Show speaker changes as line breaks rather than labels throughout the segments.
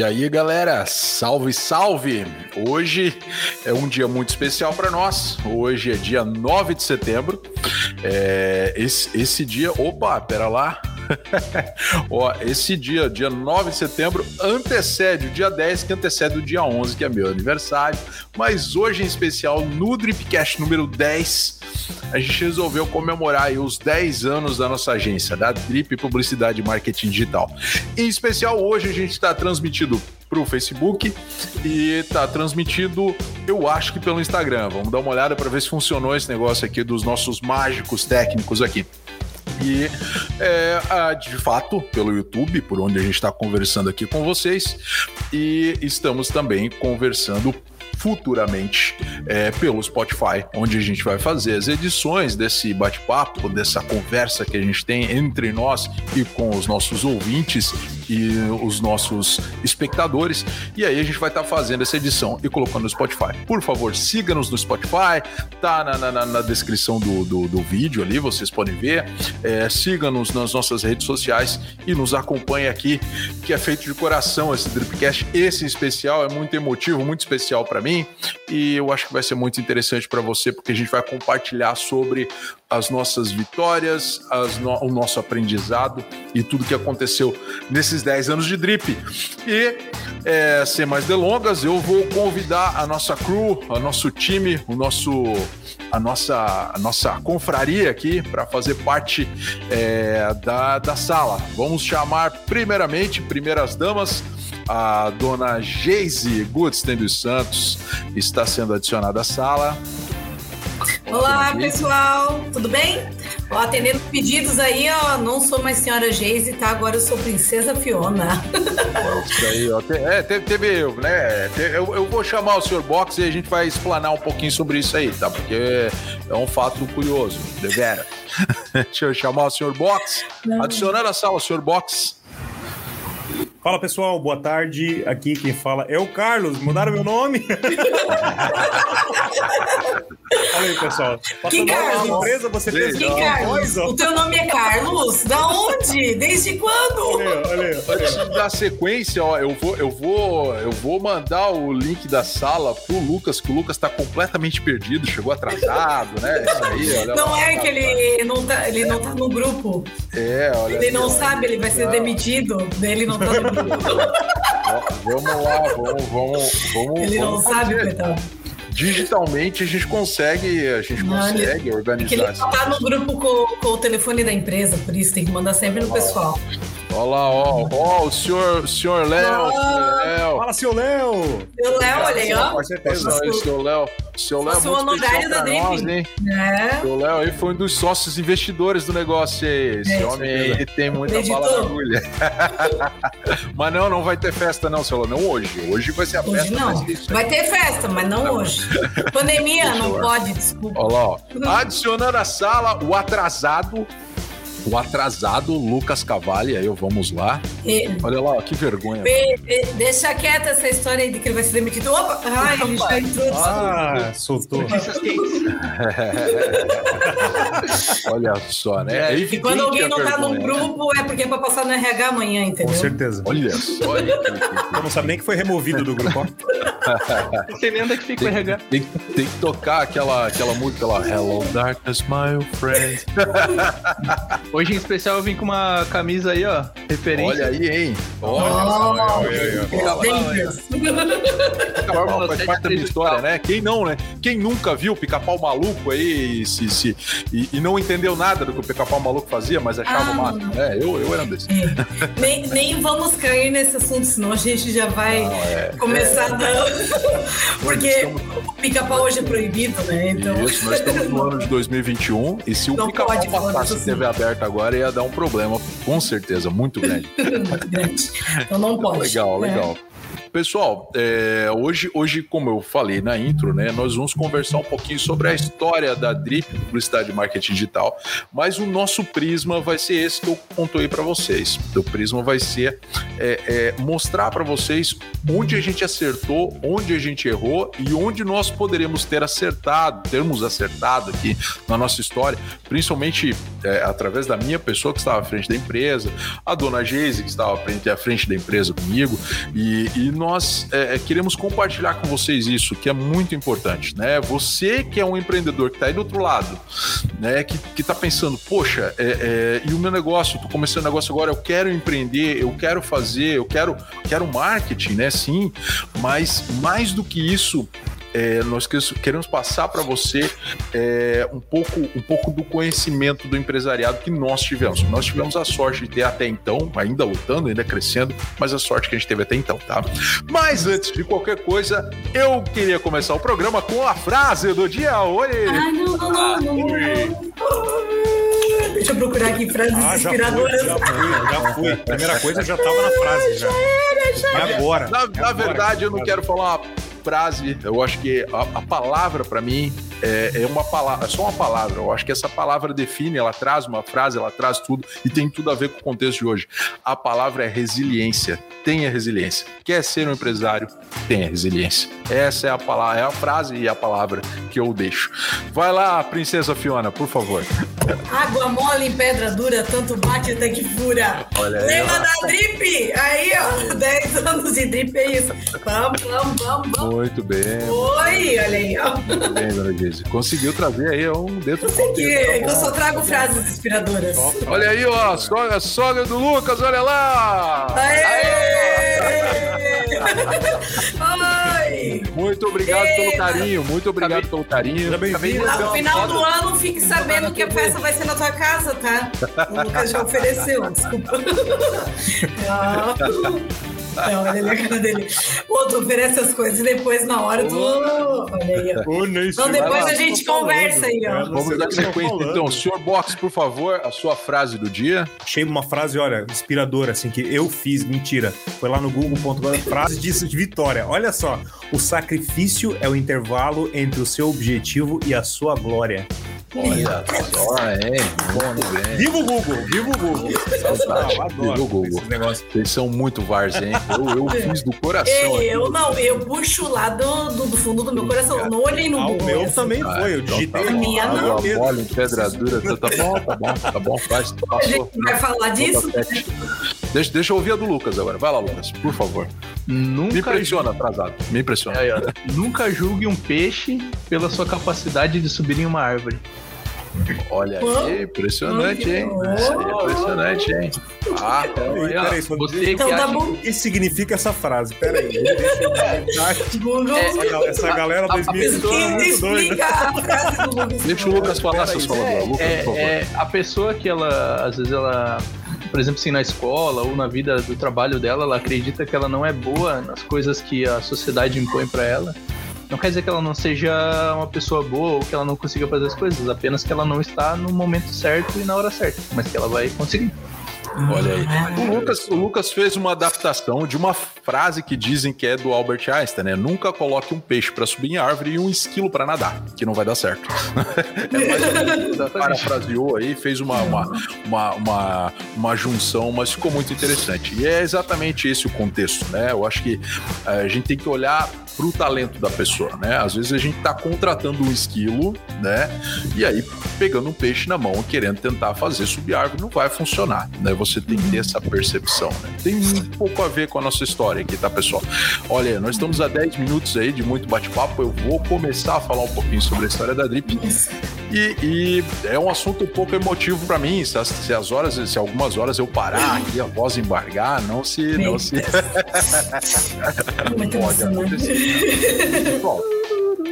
E aí, galera, salve, salve! Hoje é um dia muito especial para nós. Hoje é dia 9 de setembro. É, esse, esse dia. Opa, pera lá. Ó, esse dia, dia 9 de setembro, antecede o dia 10, que antecede o dia 11, que é meu aniversário. Mas hoje, em especial, no Dripcast número 10, a gente resolveu comemorar os 10 anos da nossa agência, da Drip Publicidade e Marketing Digital. Em especial, hoje a gente está transmitido para o Facebook e está transmitido, eu acho que pelo Instagram. Vamos dar uma olhada para ver se funcionou esse negócio aqui dos nossos mágicos técnicos aqui. E é, de fato, pelo YouTube, por onde a gente está conversando aqui com vocês, e estamos também conversando futuramente é, pelo Spotify, onde a gente vai fazer as edições desse bate-papo, dessa conversa que a gente tem entre nós e com os nossos ouvintes e os nossos espectadores. E aí a gente vai estar tá fazendo essa edição e colocando no Spotify. Por favor, siga-nos no Spotify, tá na, na, na descrição do, do, do, vídeo ali, vocês podem ver. É, siga-nos nas nossas redes sociais e nos acompanhe aqui, que é feito de coração esse Dripcast. Esse especial é muito emotivo, muito especial para mim e eu acho que vai ser muito interessante para você porque a gente vai compartilhar sobre as nossas vitórias, no, o nosso aprendizado e tudo que aconteceu nesses 10 anos de drip. E é, sem mais delongas, eu vou convidar a nossa crew, o nosso time, o nosso a nossa, a nossa confraria aqui para fazer parte é, da, da sala. Vamos chamar primeiramente, primeiras damas, a dona Geise Gutstein dos Santos está sendo adicionada à sala.
Olá, pessoal, tudo bem? Ó, atendendo pedidos aí, ó, não sou mais senhora Geise, tá? Agora eu sou princesa Fiona.
Isso aí, ó. É, teve, teve né? Eu, eu vou chamar o senhor Box e a gente vai explanar um pouquinho sobre isso aí, tá? Porque é um fato curioso, de vera. Deixa eu chamar o senhor Box. Adicionando a sala, senhor Box.
Fala pessoal, boa tarde. Aqui quem fala é o Carlos. Mudaram meu nome? Olha aí, pessoal.
Que Carlos?
Empresa, você
fez que Carlos? O teu nome é Carlos? Da onde? Desde quando?
Olha, aí, olha, aí, olha. Antes da sequência, ó, eu vou, eu vou, eu vou mandar o link da sala pro Lucas, que o Lucas tá completamente perdido, chegou atrasado, né? Isso
aí, olha Não lá, é que ele não tá, ele não tá no grupo.
É, olha.
Ele não sabe, ele vai ser demitido. Ele não tá no grupo
vamos lá, vamos, vamos, vamos.
Ele não
vamos
sabe, coitado.
Digitalmente a gente consegue, a gente consegue ele, organizar.
É ele tá no grupo com, com, o telefone da empresa, por isso tem que mandar sempre no pessoal.
Olha lá, ó, ó, o senhor, senhor Léo.
Fala, senhor Léo.
Seu Léo, olha aí, ó.
Com certeza. Seu Léo. Seu Léo é
muito honorário da nós, hein?
É. Seu Léo aí foi um dos sócios investidores do negócio aí. Esse é, homem aí tem muita Acreditou. bala na agulha. mas não, não vai ter festa não, seu Léo. Não hoje. Hoje vai ser a hoje festa.
Não. Vai ter festa, mas não hoje. Pandemia, não pode, desculpa.
Olha lá, ó. Adicionando a sala, o atrasado o atrasado Lucas Cavalli, aí eu vamos lá. E... Olha lá, que vergonha.
deixa quieta essa história aí de que ele vai ser demitido. Opa! Ai, ele já entrou.
Ah, soltou.
Olha só, né?
É, e quando alguém não tá no grupo, é porque é pra passar no RH amanhã, entendeu?
Com certeza.
Olha só. Olha
eu não sabe nem que foi removido do grupo.
Tem nem onde é que fica o RH.
Tem, tem, que tocar aquela, aquela música lá, Hello Darkness, my friend.
Hoje em especial eu vim com uma camisa aí, ó, referência.
Olha aí, hein? Olha. Pica-pau faz parte da minha história, né? Quem não, né? Quem nunca viu o pica-pau maluco aí se, se, e, e, não entendeu nada do que o pica-pau maluco fazia, mas achava ah, massa, né? Eu, eu era desse.
É. Nem, nem vamos cair nesse assunto, senão a gente já vai não, é, começar é. dando. Porque estamos... o pica-pau hoje é proibido, né?
Então... Isso, nós estamos no ano de 2021 e se o pica-pau passasse TV aberta agora ia dar um problema, com certeza, muito grande.
muito grande. Então não pode.
Legal, né? legal. Pessoal, é, hoje, hoje, como eu falei na intro, né, nós vamos conversar um pouquinho sobre a história da DRIP, Publicidade e Marketing Digital, mas o nosso prisma vai ser esse que eu aí para vocês. O prisma vai ser é, é, mostrar para vocês onde a gente acertou, onde a gente errou e onde nós poderemos ter acertado, termos acertado aqui na nossa história, principalmente é, através da minha pessoa que estava à frente da empresa, a dona Geise, que estava à frente, à frente da empresa comigo, e, e nós é, é queremos compartilhar com vocês isso, que é muito importante, né? Você que é um empreendedor que está aí do outro lado, né, que, que tá pensando, poxa, é, é, e o meu negócio, tô começando negócio agora, eu quero empreender, eu quero fazer, eu quero, quero marketing, né? Sim, mas mais do que isso, é, nós queremos passar para você é, um, pouco, um pouco do conhecimento do empresariado que nós tivemos. Nós tivemos a sorte de ter até então, ainda lutando, ainda crescendo, mas a sorte que a gente teve até então, tá? Mas antes de qualquer coisa, eu queria começar o programa com a frase do dia. Oi!
Ai, não, não, não, não. Deixa eu procurar aqui frases ah, já inspiradoras.
Fui, já fui, já fui. Primeira coisa já tava na frase. Já, já era, já era. E agora?
Na, na agora, verdade, eu não quero falar uma frase, eu acho que a, a palavra para mim é, é, uma palavra, é só uma palavra. Eu acho que essa palavra define, ela traz uma frase, ela traz tudo e tem tudo a ver com o contexto de hoje. A palavra é resiliência. Tenha resiliência. Quer ser um empresário? Tenha resiliência. Essa é a palavra, é a frase e a palavra que eu deixo. Vai lá, princesa Fiona, por favor.
Água mole em pedra dura, tanto bate até que fura. Olha. Lema da drip! Aí, ó, 10 anos de drip é isso. Vamos, vamos, vamos, vamos.
Muito bem.
Oi, olha aí, ó.
Muito bem, dona Conseguiu trazer aí um dentro
Consegui, do é eu só trago frases inspiradoras.
Olha aí, ó, sogra, sogra do Lucas, olha lá!
Aê! Oi!
Muito obrigado Ei, pelo carinho, muito obrigado pelo carinho.
No final do ano, fique sabendo que a festa vai ser na tua casa, tá? O Lucas já ofereceu, desculpa. Não, olha ali a cara dele. O outro oferece as coisas e depois, na hora, tu. Olha aí, ó. Então, depois a gente conversa aí, ó.
Vamos dar sequência. Então, senhor Box, por favor, a sua frase do dia.
Achei uma frase, olha, inspiradora, assim, que eu fiz, mentira. Foi lá no google.com, frase disso de vitória. Olha só, o sacrifício é o intervalo entre o seu objetivo e a sua glória.
Olha só, hein? Bom,
bem. Viva o Google, viva o Google.
Adoro viva o Google. Vocês são muito vars, hein? Eu, eu fiz do coração.
Ei, eu não, eu puxo lá do, do, do fundo do meu coração. Não olhei no ah, Google.
O meu assim. também foi, eu digitei.
A minha não.
Água mole, pedra dura. Tá, tá bom, tá bom, tá bom. Faz,
passou. A gente vai falar disso?
Deixa, deixa eu ouvir a do Lucas agora. Vai lá, Lucas, por favor. Nunca Me impressiona, atrasado. Me impressiona. Aí,
Nunca julgue um peixe pela sua capacidade de subir em uma árvore.
Olha aí, impressionante, hein? impressionante, hein?
Ah, peraí, peraí, você então, que tá acha... bom. O que significa essa frase? Peraí. É, essa galera 2021 é muito doida.
Deixa o Lucas falar, seus faladores.
É, é, a pessoa que ela, às vezes ela por exemplo, assim, na escola ou na vida do trabalho dela, ela acredita que ela não é boa nas coisas que a sociedade impõe para ela. Não quer dizer que ela não seja uma pessoa boa ou que ela não consiga fazer as coisas, apenas que ela não está no momento certo e na hora certa, mas que ela vai conseguir.
Olha aí. O Lucas, o Lucas fez uma adaptação de uma frase que dizem que é do Albert Einstein, né? Nunca coloque um peixe para subir em árvore e um esquilo para nadar, que não vai dar certo. é parafraseou aí, fez uma, uma, uma, uma, uma junção, mas ficou muito interessante. E é exatamente esse o contexto, né? Eu acho que eh, a gente tem que olhar para o talento da pessoa, né? Às vezes a gente está contratando um esquilo, né? E aí pegando um peixe na mão, querendo tentar fazer subir árvore, não vai funcionar, né? Você tem que ter essa percepção, né? Tem um pouco a ver com a nossa história aqui, tá, pessoal? Olha, nós estamos a 10 minutos aí de muito bate-papo. Eu vou começar a falar um pouquinho sobre a história da Drip. E, e é um assunto um pouco emotivo para mim. Se as, se as, horas, se algumas horas eu parar aqui, a voz embargar, não se. Não se... Pode acontecer. Bom,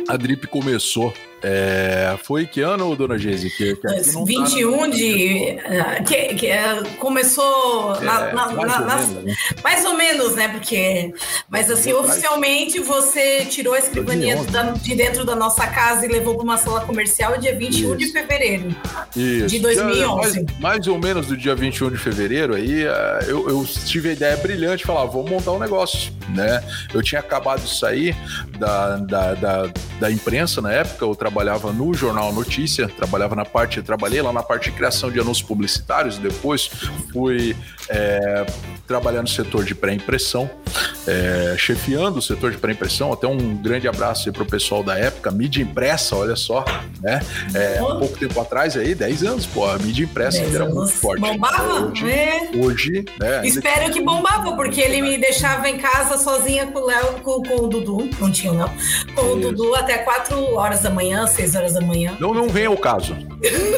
a Drip começou é, foi que ano, dona Geise? Que,
que 21 tá de. Uh, que, que uh, começou. É, na, na, mais, ou menos, né? mais, ou menos, né? Porque. Mas assim, oficialmente você tirou a escrivaninha de dentro da nossa casa e levou para uma sala comercial dia 21 Isso. de fevereiro Isso. de 2011.
Mais, mais, ou menos do dia 21 de fevereiro, aí uh, eu, eu, tive a ideia brilhante de falar: vamos montar um negócio. né? Eu tinha acabado de sair da, da, da, da imprensa na época, eu trabalhava no Jornal Notícia, trabalhava na parte, trabalhei lá na parte de criação de anúncios publicitários, depois fui é, trabalhar no setor de pré-impressão. É, chefiando o setor de pré-impressão. Até um grande abraço aí para o pessoal da época, mídia impressa, olha só, né? É, um pouco tempo atrás aí, 10 anos, pô, a mídia impressa era muito forte.
Bombava?
Hoje,
é.
hoje né?
Espero que bombava, porque ele me deixava em casa sozinha com o Léo, com, com, o Dudu, não tinha não, com Isso. o Dudu até 4 horas da manhã, 6 horas da manhã.
Não, não vem ao caso.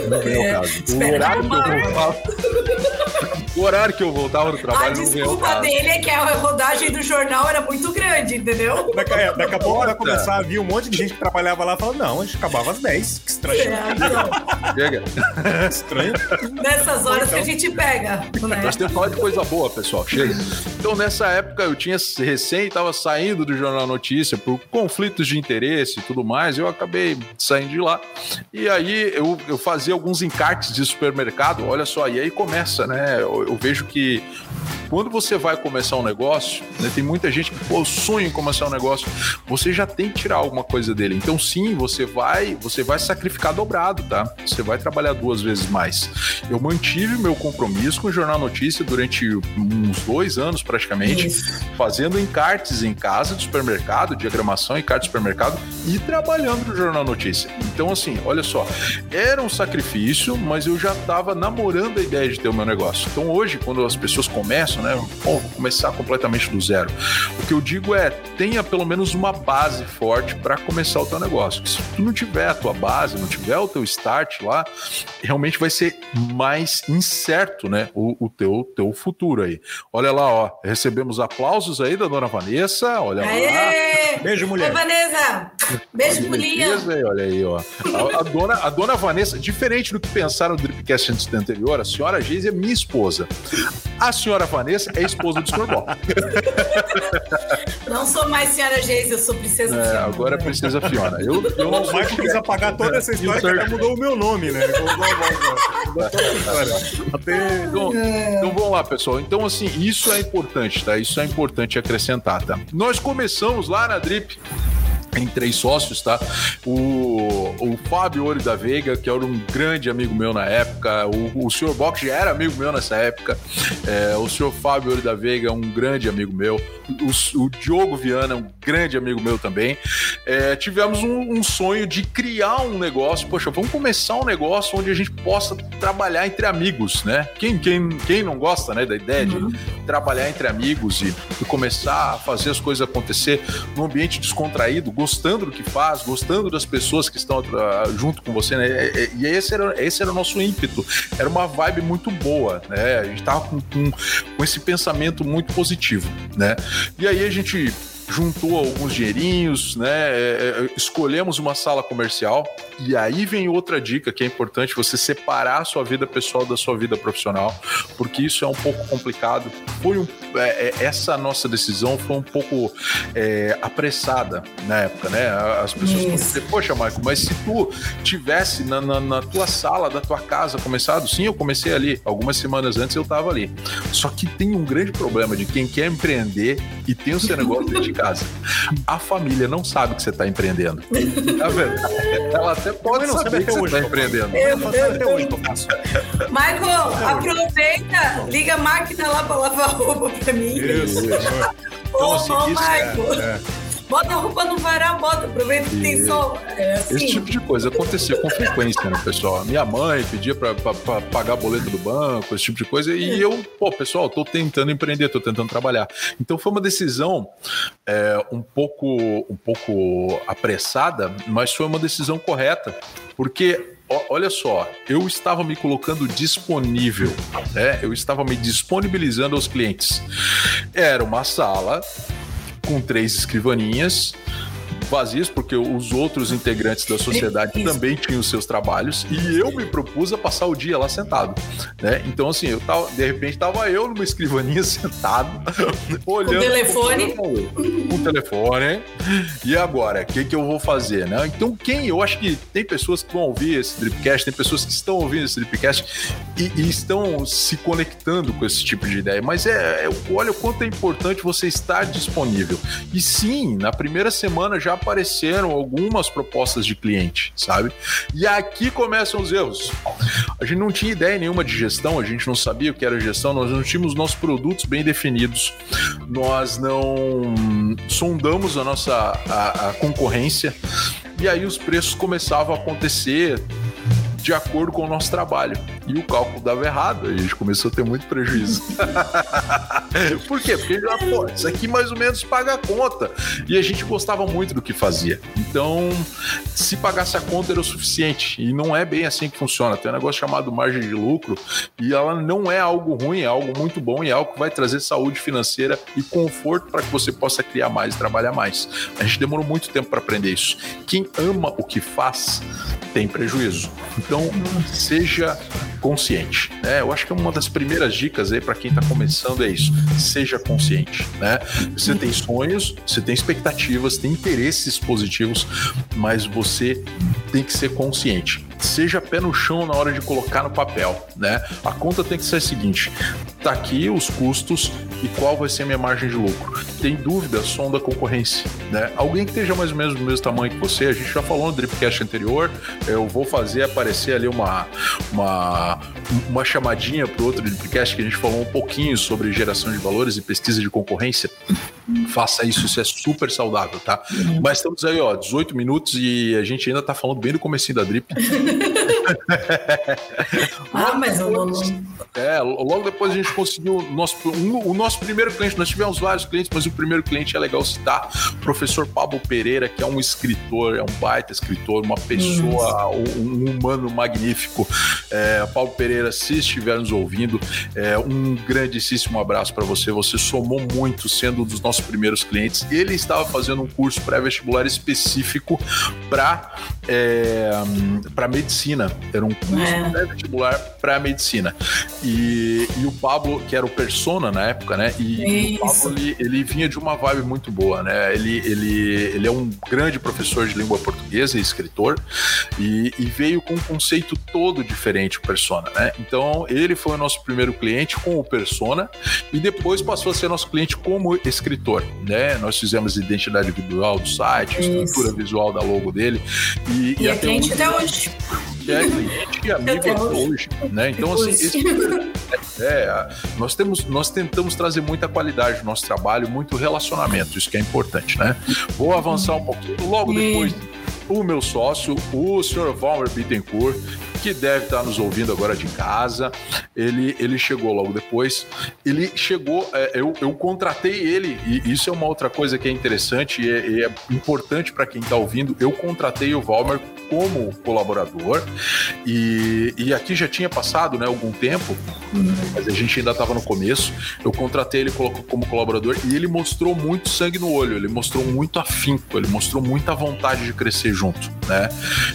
Não vem ao caso. O horário que eu voltava, o horário que eu voltava do trabalho. A
desculpa dele é que a rodagem do jornal era muito grande, entendeu?
Daqui, é, daqui a pouco vai começar a vir um monte de gente que trabalhava lá e falava: não, a gente acabava às 10. Que estranho. É,
então. Chega.
estranho. Nessas horas então. que a gente pega.
Né? Nós temos que falar de coisa boa, pessoal. Chega. Então, nessa época, eu tinha recém, estava saindo do Jornal Notícia por conflitos de interesse e tudo mais. Eu acabei saindo de lá. E aí eu, eu fazia alguns encartes de supermercado. Olha só, e aí começa, né? eu, eu vejo que quando você vai começar um negócio, né, tem muita gente que pô, sonha em começar um negócio, você já tem que tirar alguma coisa dele. Então sim, você vai, você vai sacrificar dobrado, tá? Você vai trabalhar duas vezes mais. Eu mantive meu compromisso com o Jornal Notícia durante uns dois anos praticamente, Isso. fazendo encartes em casa de supermercado, diagramação em encarte de supermercado e trabalhando no Jornal Notícia. Então assim, olha só, era um sacrifício, mas eu já estava namorando a ideia de ter o meu negócio. Então hoje, quando as pessoas começam, né? Pô, vou começar completamente do zero. O que eu digo é, tenha pelo menos uma base forte para começar o teu negócio. Se tu não tiver a tua base, não tiver o teu start lá, realmente vai ser mais incerto, né? O, o teu, teu futuro aí. Olha lá, ó, recebemos aplausos aí da dona Vanessa, olha Aê!
lá. Beijo, mulher.
Oi, Vanessa. Beijo, mulher.
Olha aí, ó. A, a, dona, a dona Vanessa, diferente do que pensaram no Dripcast antes do anterior, a senhora Geise é minha esposa. A senhora Vanessa é esposa do Sr. Bob.
Não sou mais senhora Geise, eu sou princesa é, Fiona.
Agora é princesa Fiona. Eu,
eu o Michael quis apagar toda essa história que até mudou o meu nome, né?
História. Até... Então, então vamos lá, pessoal. Então, assim, isso é importante, tá? Isso é importante acrescentar, tá? Nós começamos lá na Drip em três sócios, tá? O, o Fábio Ori da Veiga, que era um grande amigo meu na época, o, o senhor Box já era amigo meu nessa época, é, o senhor Fábio Ori da Veiga é um grande amigo meu, o, o Diogo Viana é um grande amigo meu também. É, tivemos um, um, sonho de criar um negócio, poxa, vamos começar um negócio onde a gente possa trabalhar entre amigos, né? Quem, quem, quem não gosta né, da ideia uhum. de trabalhar entre amigos e, e começar a fazer as coisas acontecer num ambiente descontraído, gostando do que faz, gostando das pessoas que estão uh, junto com você, né? E, e, esse, era, esse era o nosso ímpeto. Era uma vibe muito boa, né? A gente tava com, com, com esse pensamento muito positivo, né? E aí a gente juntou alguns dinheirinhos, né? É, é, escolhemos uma sala comercial. E aí vem outra dica que é importante você separar a sua vida pessoal da sua vida profissional, porque isso é um pouco complicado. Foi um, é, é essa nossa decisão foi um pouco é, apressada na época, né? As pessoas vão dizer, poxa, Marco, mas se tu tivesse na, na, na, tua sala da tua casa começado, sim, eu comecei ali. Algumas semanas antes eu estava ali. Só que tem um grande problema de quem quer empreender e tem o seu negócio dedicado casa. A família não sabe que você está empreendendo. Tá vendo? Ela até pode não saber que você está empreendendo. Eu, eu, até hoje
eu faço. Michael, aproveita, liga a máquina lá para lavar roupa para mim. Isso. Então, assim, Ô, Michael. É, é. Bota a roupa no varal, bota, aproveita que tem sol. É assim.
Esse tipo de coisa acontecia com frequência, né, pessoal? Minha mãe pedia para pagar boleto do banco, esse tipo de coisa, e eu, pô, pessoal, tô tentando empreender, tô tentando trabalhar. Então foi uma decisão é, um pouco um pouco apressada, mas foi uma decisão correta, porque olha só, eu estava me colocando disponível, né? Eu estava me disponibilizando aos clientes. Era uma sala com três escrivaninhas vazias, porque os outros integrantes da sociedade também tinham seus trabalhos, e eu me propus a passar o dia lá sentado, né? Então, assim, eu tava, de repente, tava eu numa escrivaninha sentado, olhando... Com
telefone.
O telefone, e agora, o que que eu vou fazer, né? Então, quem, eu acho que tem pessoas que vão ouvir esse Dripcast, tem pessoas que estão ouvindo esse Dripcast e, e estão se conectando com esse tipo de ideia, mas é, é olha o quanto é importante você estar disponível. E sim, na primeira semana já apareceram algumas propostas de cliente, sabe? E aqui começam os erros. A gente não tinha ideia nenhuma de gestão, a gente não sabia o que era gestão, nós não tínhamos nossos produtos bem definidos, nós não sondamos a nossa a, a concorrência e aí os preços começavam a acontecer de acordo com o nosso trabalho. E o cálculo dava errado, a gente começou a ter muito prejuízo. Por quê? Porque já, pô, isso aqui mais ou menos paga a conta. E a gente gostava muito do que fazia. Então, se pagasse a conta era o suficiente. E não é bem assim que funciona. Tem um negócio chamado margem de lucro e ela não é algo ruim, é algo muito bom e é algo que vai trazer saúde financeira e conforto para que você possa criar mais e trabalhar mais. A gente demorou muito tempo para aprender isso. Quem ama o que faz tem prejuízo. Então, seja consciente. Né? Eu acho que uma das primeiras dicas aí para quem está começando é isso: seja consciente. Né? Você tem sonhos, você tem expectativas, tem interesses positivos, mas você tem que ser consciente. Seja pé no chão na hora de colocar no papel. Né? A conta tem que ser a seguinte: tá aqui os custos e qual vai ser a minha margem de lucro. Tem dúvida, som da concorrência. Né? Alguém que esteja mais ou menos do mesmo tamanho que você, a gente já falou no Dripcast anterior, eu vou fazer aparecer ali uma, uma, uma chamadinha para outro Dripcast que a gente falou um pouquinho sobre geração de valores e pesquisa de concorrência. Faça isso, isso é super saudável, tá? Uhum. Mas estamos aí, ó, 18 minutos e a gente ainda tá falando bem do comecinho da Drip.
ah, mas eu não...
É, logo depois a gente conseguiu o nosso, um, o nosso primeiro cliente. Nós tivemos vários clientes, mas o primeiro cliente é legal citar, o professor Pablo Pereira, que é um escritor, é um baita escritor, uma pessoa, um, um, humano magnífico. É, Paulo Pereira, se estiver nos ouvindo, é, um grandíssimo abraço para você. Você somou muito sendo um dos nossos primeiros clientes. Ele estava fazendo um curso pré-vestibular específico para é, para medicina. Era um curso é. pré-vestibular para medicina. E, e o Pablo, que era o persona na época, né? E, e o Pablo, ele, ele, vinha de uma vibe muito boa, né? Ele, ele, ele é um grande professor de língua portuguesa e escritor e, e veio com um conceito todo diferente, o persona, né? Então, ele foi o nosso primeiro cliente com o persona e depois passou a ser nosso cliente como escritor, né? Nós fizemos identidade visual do site, estrutura visual da logo dele
e, e, e é cliente até hoje.
É cliente e amigo até hoje, né? Então, assim, esse, é, nós temos, nós tentamos trazer muita qualidade no nosso trabalho, muito relacionamento, isso que é importante, né? Vou avançar um pouquinho, logo depois o meu sócio, o Sr. Valmer Bittencourt, que deve estar nos ouvindo agora de casa. Ele, ele chegou logo depois. Ele chegou, é, eu, eu contratei ele, e isso é uma outra coisa que é interessante e é, e é importante para quem está ouvindo. Eu contratei o Valmer como colaborador, e, e aqui já tinha passado né, algum tempo, mas a gente ainda estava no começo. Eu contratei ele como colaborador e ele mostrou muito sangue no olho, ele mostrou muito afinco, ele mostrou muita vontade de crescer junto. Né?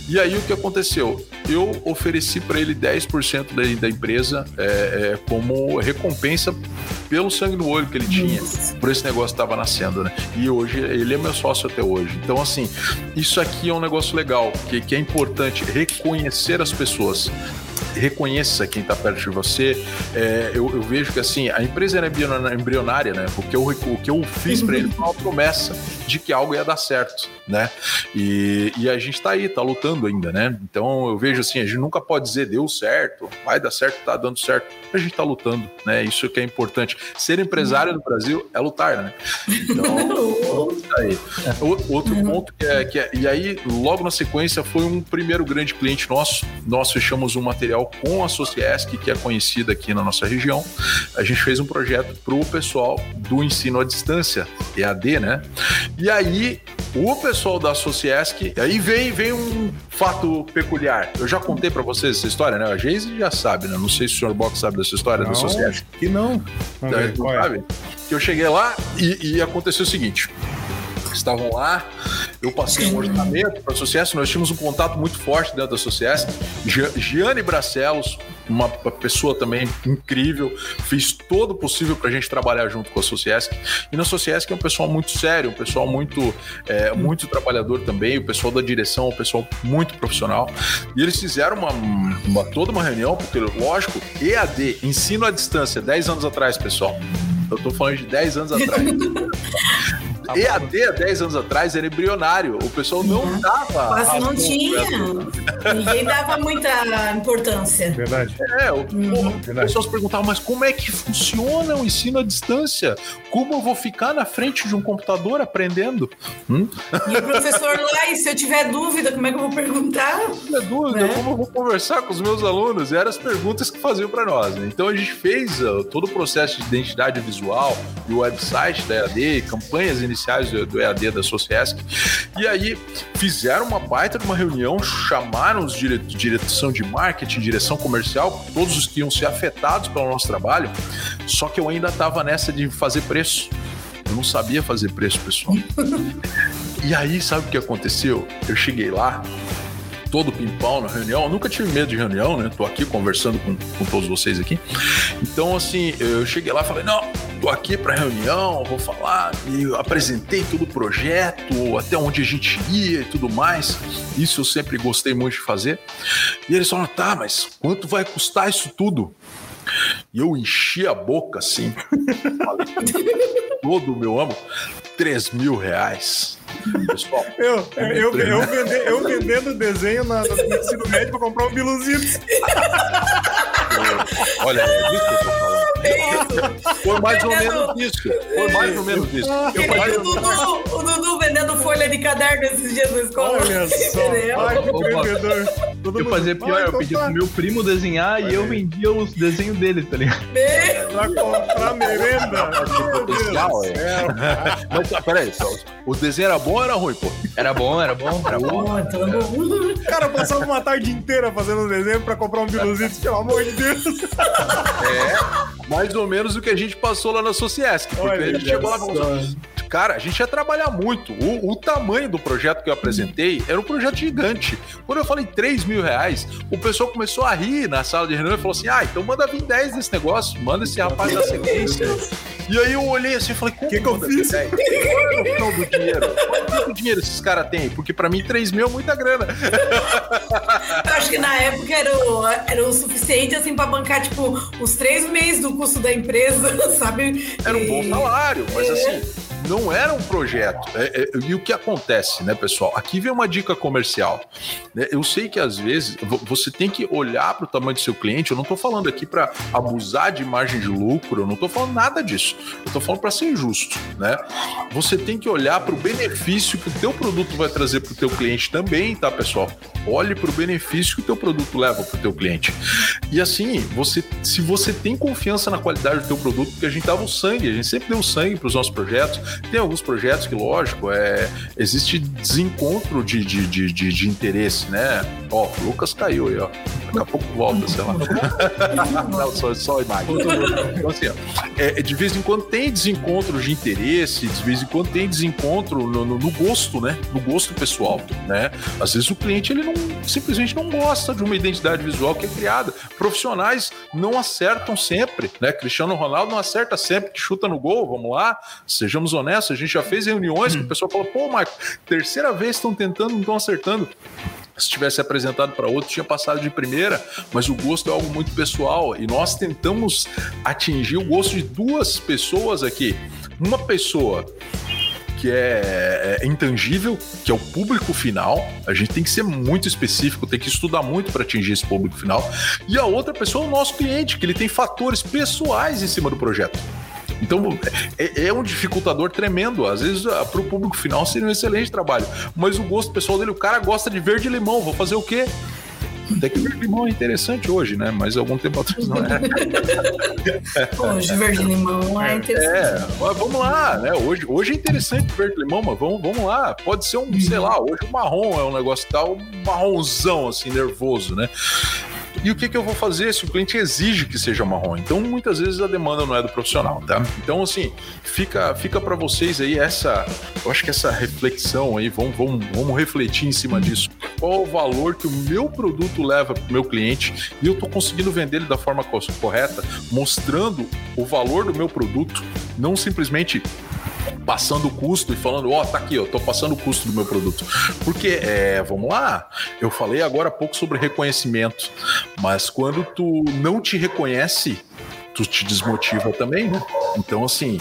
E aí o que aconteceu? Eu ofereci para ele 10% da, da empresa é, é, como recompensa pelo sangue no olho que ele tinha, por esse negócio que estava nascendo, né? E hoje ele é meu sócio até hoje. Então, assim, isso aqui é um negócio legal, que, que é importante reconhecer as pessoas reconheça quem está perto de você. É, eu, eu, vejo que assim, a empresa era embrionária, né? O que eu, o que eu fiz para ele foi uma promessa de que algo ia dar certo, né? E, e a gente está aí, está lutando ainda, né? Então eu vejo assim, a gente nunca pode dizer deu certo, vai dar certo, está dando certo. A gente está lutando, né? Isso que é importante. Ser empresário no Brasil é lutar, né? Então, tá aí. Outro ponto que é, que é, e aí logo na sequência foi um primeiro grande cliente nosso. Nós fechamos um material com a Sociesc, que é conhecida aqui na nossa região. A gente fez um projeto para o pessoal do ensino à distância, EAD, né? E aí, o pessoal da Sociesc, aí vem, vem um fato peculiar. Eu já contei para vocês essa história, né? A Geise já sabe, né? Não sei se o Sr. Box sabe dessa história
não,
da Sociesc.
Que não.
Não, não é? sabe? Que eu cheguei lá e, e aconteceu o seguinte estavam lá. Eu passei um orçamento para a Sociesc, nós tínhamos um contato muito forte dentro da Sociesc. Giane Bracelos, uma pessoa também incrível, fez todo o possível para a gente trabalhar junto com a Sociesc. E na Sociesc é um pessoal muito sério, um pessoal muito, é, muito trabalhador também, o pessoal da direção, um pessoal muito profissional. E eles fizeram uma, uma toda uma reunião, porque, lógico, EAD, ensino à distância, 10 anos atrás, pessoal. Eu estou falando de 10 anos atrás. Tá EAD há 10 anos atrás era embrionário. O pessoal não uhum. dava.
Quase não tinha. Ninguém dava muita importância.
Verdade.
É, o, uhum. o pessoal se perguntava, mas como é que funciona o ensino à distância? Como eu vou ficar na frente de um computador aprendendo?
Hum? E o professor lá, e se eu tiver dúvida, como é que eu vou perguntar? Se
tiver dúvida, é. como eu vou conversar com os meus alunos? E eram as perguntas que faziam para nós. Né? Então a gente fez uh, todo o processo de identidade visual e o website da EAD, campanhas iniciais do, do EAD da Sociesc. E aí fizeram uma baita de uma reunião, chamaram os dire direção de marketing, direção comercial, todos os que iam ser afetados pelo nosso trabalho. Só que eu ainda estava nessa de fazer preço. Eu não sabia fazer preço, pessoal. e aí, sabe o que aconteceu? Eu cheguei lá, todo pimpão na reunião. Eu nunca tive medo de reunião, né? Tô aqui conversando com, com todos vocês aqui. Então, assim, eu cheguei lá e falei: não, tô aqui para reunião, vou falar. E apresentei todo o projeto, até onde a gente ia e tudo mais. Isso eu sempre gostei muito de fazer. E eles falaram: tá, mas quanto vai custar isso tudo? E eu enchi a boca assim, todo o meu amo, 3 mil reais.
Pessoal, eu, eu, eu, vende, eu vendendo desenho na, no ensino médio pra comprar um biluzito.
Olha, é disso que eu tô falando. Foi mais ou menos isso. Foi mais ou menos isso.
o, Dudu, o Dudu vendendo folha de caderno esses dias na escola.
Olha só. Ai, que empreendedor.
Eu fazia pior, eu pedi pro meu primo desenhar e eu vendia os desenhos dele, tá ligado?
Pra comprar merenda.
Potencial, é. Mas peraí, o desenho era bom ou era ruim, pô?
Era bom, era bom, era bom.
Cara, passava uma tarde inteira fazendo um desenho pra comprar um biluzito, pelo amor de Deus.
É, mais ou menos o que a gente passou lá na Sociesc. Porque Olha, a gente chegou lá e falou cara, a gente ia trabalhar muito. O, o, tamanho do projeto que eu apresentei era um projeto gigante. Quando eu falei 3 mil reais, o pessoal começou a rir na sala de reunião e falou assim: ah, então manda vir 10 desse negócio, manda esse rapaz da sequência. E aí eu olhei assim e falei,
o que, que eu fiz?
Qual é o do dinheiro? Quanto dinheiro esses caras têm? Porque pra mim 3 mil é muita grana.
Eu acho que na época era o, era o suficiente assim pra bancar, tipo, os três meses do custo da empresa, sabe?
Era um bom salário, mas assim não era um projeto. É, é, e o que acontece, né, pessoal? Aqui vem uma dica comercial. Né? Eu sei que às vezes você tem que olhar para o tamanho do seu cliente. Eu não estou falando aqui para abusar de margem de lucro, eu não estou falando nada disso. Eu estou falando para ser justo, né? Você tem que olhar para o benefício que o teu produto vai trazer para o teu cliente também, tá, pessoal? Olhe para o benefício que o teu produto leva para o teu cliente. E assim, você, se você tem confiança na qualidade do teu produto, porque a gente dava o sangue, a gente sempre deu sangue para os nossos projetos, tem alguns projetos que, lógico, é, existe desencontro de, de, de, de, de interesse, né? Ó, o Lucas caiu aí, ó. Daqui a pouco volta, sei lá. Não, só, só a imagem. Então, assim, ó, é, de vez em quando tem desencontro de interesse, de vez em quando tem desencontro no, no, no, gosto, né? No gosto pessoal, né? Às vezes o cliente, ele não, simplesmente não gosta de uma identidade visual que é criada. Profissionais não acertam sempre, né? Cristiano Ronaldo não acerta sempre, que chuta no gol, vamos lá, sejamos honestos, a gente já fez reuniões que o pessoal falou, pô, Marco, terceira vez estão tentando, não estão acertando se tivesse apresentado para outro, tinha passado de primeira, mas o gosto é algo muito pessoal e nós tentamos atingir o gosto de duas pessoas aqui. Uma pessoa que é, é, intangível, que é o público final. A gente tem que ser muito específico, tem que estudar muito para atingir esse público final. E a outra pessoa é o nosso cliente, que ele tem fatores pessoais em cima do projeto. Então é, é um dificultador tremendo. Às vezes, ah, para o público final seria um excelente trabalho. Mas o gosto pessoal dele, o cara gosta de verde limão, vou fazer o quê? Até que verde limão é interessante hoje, né? Mas algum tempo atrás não
era. hoje verde limão é interessante. É,
mas vamos lá, né? Hoje, hoje é interessante verde limão, mas vamos, vamos lá. Pode ser um, sei lá, hoje o marrom é um negócio tal, um marronzão, assim, nervoso, né? E o que, que eu vou fazer se o cliente exige que seja marrom? Então, muitas vezes a demanda não é do profissional, tá? Então, assim, fica, fica para vocês aí essa, eu acho que essa reflexão aí, vamos, vamos, vamos refletir em cima disso. Qual o valor que o meu produto leva para o meu cliente e eu estou conseguindo vender ele da forma correta, mostrando o valor do meu produto, não simplesmente passando o custo e falando, ó, oh, tá aqui, eu tô passando o custo do meu produto. Porque, é, vamos lá, eu falei agora há pouco sobre reconhecimento, mas quando tu não te reconhece, tu te desmotiva também, né? Então, assim,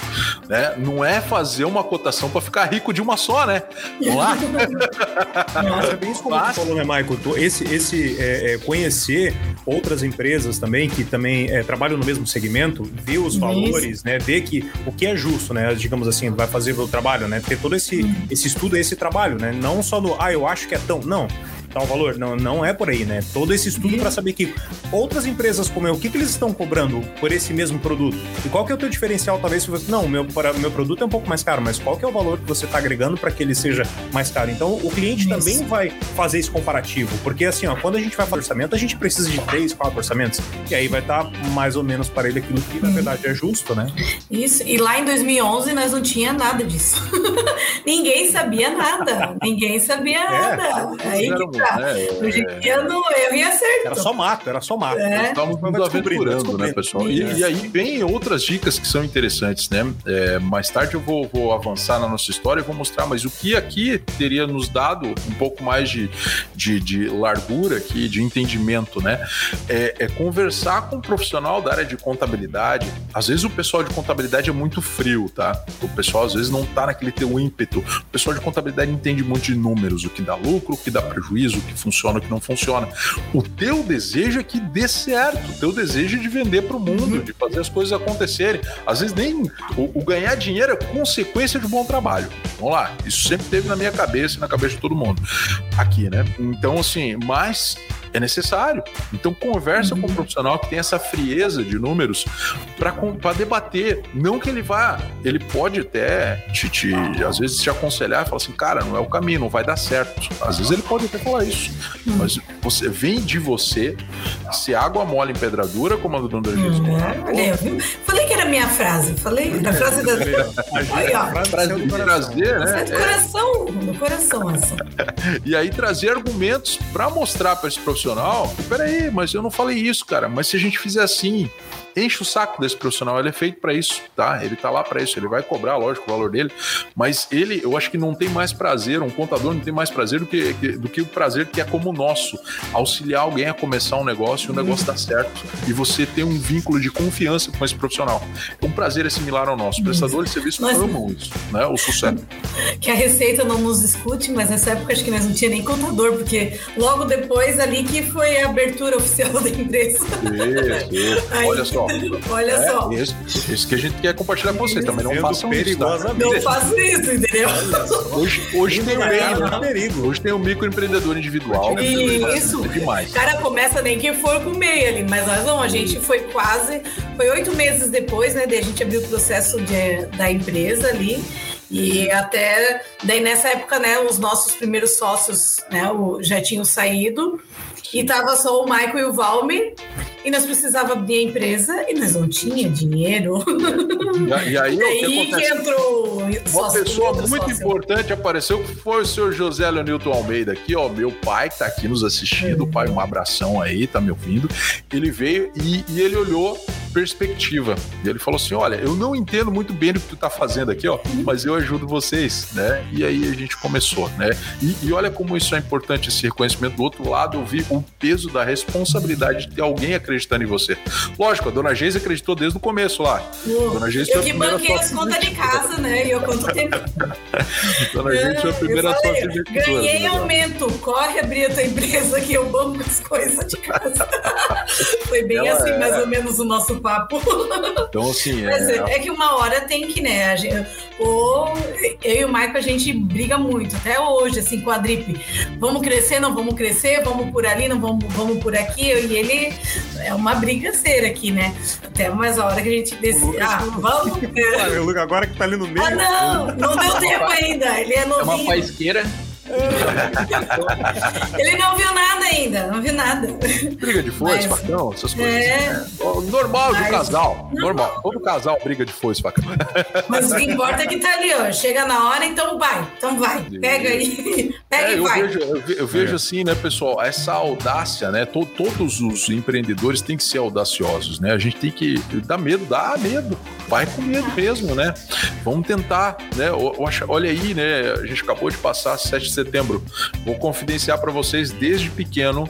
né, não é fazer uma cotação para ficar rico de uma só, né? Vamos lá?
Nossa, é bem isso como Mas... tu falou, né, Michael? Esse, esse é, é, conhecer outras empresas também que também é, trabalham no mesmo segmento, ver os valores, isso. né? Ver que o que é justo, né? Digamos assim, vai fazer o trabalho, né? Ter todo esse, hum. esse estudo, esse trabalho, né? Não só no, ah, eu acho que é tão. Não tal valor. Não, não é por aí, né? Todo esse estudo para saber que outras empresas como eu, o que, que eles estão cobrando por esse mesmo produto? E qual que é o teu diferencial? Talvez se você. Não, meu, para, meu produto é um pouco mais caro, mas qual que é o valor que você está agregando para que ele seja mais caro? Então o cliente Isso. também vai fazer esse comparativo. Porque assim, ó, quando a gente vai fazer orçamento, a gente precisa de três, quatro orçamentos. E aí vai estar tá mais ou menos para ele aquilo que na verdade é justo, né?
Isso. E lá em 2011 nós não tinha nada disso. Ninguém sabia nada. Ninguém sabia é, nada. Aí que tá. É, eu não eu ia acertar.
Era só mato, era só mato.
É. Estávamos nos aventurando, né, pessoal? E, e, aí vem outras dicas que são interessantes, né? É, mais tarde eu vou, vou, avançar na nossa história e vou mostrar, mas o que aqui teria nos dado um pouco mais de, de, de largura aqui, de entendimento, né? É, é, conversar com um profissional da área de contabilidade. Às vezes o pessoal de contabilidade é muito frio, tá? O pessoal às vezes não tá naquele teu ímpeto. O pessoal de contabilidade entende muito de números, o que dá lucro, o que dá prejuízo, o que funciona o que não funciona. O teu desejo é que dê certo, o teu desejo é de vender para o mundo, de fazer as coisas acontecerem. Às vezes nem o, o, ganhar dinheiro é consequência de um bom trabalho. Vamos lá, isso sempre teve na minha cabeça e na cabeça de todo mundo aqui, né? Então, assim, mas é necessário. Então conversa com um uhum. profissional que tem essa frieza de números para debater. Não que ele vá, ele pode até te, te, às vezes te aconselhar e falar assim, cara, não é o caminho, não vai dar certo. Às vezes ele pode até falar isso. Uhum. Mas você vem de você, se água mole em pedradura, como a dona Jesus.
Uhum. Falei que era minha frase, falei da frase da.
Aí, ó. Frase trazer, né?
É do coração, do coração, assim.
e aí trazer argumentos para mostrar para esse profissional profissional, peraí, mas eu não falei isso, cara. Mas se a gente fizer assim, enche o saco desse profissional, ele é feito para isso, tá? Ele tá lá para isso, ele vai cobrar, lógico, o valor dele, mas ele, eu acho que não tem mais prazer, um contador não tem mais prazer do que, do que o prazer que é como o nosso, auxiliar alguém a começar um negócio e o negócio dar certo e você ter um vínculo de confiança com esse profissional. Um prazer é similar ao nosso. Prestadores de serviço mas, amam isso, né? O sucesso.
Que a Receita não nos escute, mas nessa época acho que nós não tinha nem contador, porque logo depois ali que foi a abertura oficial da empresa.
Isso, isso. Aí, Olha só,
Olha é, só.
Isso, isso, que a gente quer compartilhar com você. Também não façam isso. Tá?
Não façam isso, entendeu?
Hoje, hoje tem o meio, Hoje tem o microempreendedor individual.
Isso. É demais. O cara começa nem que for com meio ali, mas nós não, a gente foi quase, foi oito meses depois, né, de a gente abrir o processo de, da empresa ali. E até daí nessa época, né, os nossos primeiros sócios, né, já tinham saído e tava só o Michael e o Valmer e nós precisávamos abrir a empresa e nós não tinha dinheiro.
E, e aí, e
aí que, que entrou
uma pessoa muito sócio. importante apareceu, que foi o senhor José Leonilton Almeida aqui, ó, meu pai que tá aqui nos assistindo, é. pai, um abração aí, tá me ouvindo. Ele veio e, e ele olhou perspectiva. E ele falou assim: Olha, eu não entendo muito bem o que tu tá fazendo aqui, ó, mas eu ajudo vocês, né? E aí a gente começou, né? E, e olha como isso é importante, esse reconhecimento. Do outro lado, eu vi o peso da responsabilidade de ter alguém acreditando em você. Lógico, a dona Geise acreditou desde o começo lá.
Uh, dona Geise eu que banquei as contas de casa, né? E eu conto tempo.
dona Geise foi a primeira
sócia Ganhei né? aumento, corre abrir a tua empresa que eu banco as coisas de casa. foi bem Ela assim, é... mais ou menos, o nosso papo.
Então, assim.
Mas é... é que uma hora tem que, né? Gente, ou eu e o Michael, a gente briga muito, até hoje, assim, com a Drip. Vamos crescer, não vamos crescer, vamos por ali, não vamos, vamos por aqui. E ele é uma brigaceira aqui, né? Até mais a hora que a gente decide. Ah, vamos.
Agora que tá ali no meio.
Ah, não, não deu tempo ainda. Ele é novinho.
É uma faisqueira.
Ele não viu nada ainda, não viu nada.
Briga de foice, Mas, facão, essas coisas. É... Assim, né? Normal Mas, de casal. Não, normal. Todo casal briga de foice, facão.
Mas o que importa é que tá ali, ó. Chega na hora, então vai. Então vai. Pega aí. Pega é, e vai.
Vejo, eu, eu vejo é. assim, né, pessoal, essa audácia, né? To, todos os empreendedores têm que ser audaciosos, né? A gente tem que. Dá medo, dá medo. Vai com medo mesmo, né? Vamos tentar, né? Olha aí, né? A gente acabou de passar 7 de setembro. Vou confidenciar para vocês desde pequeno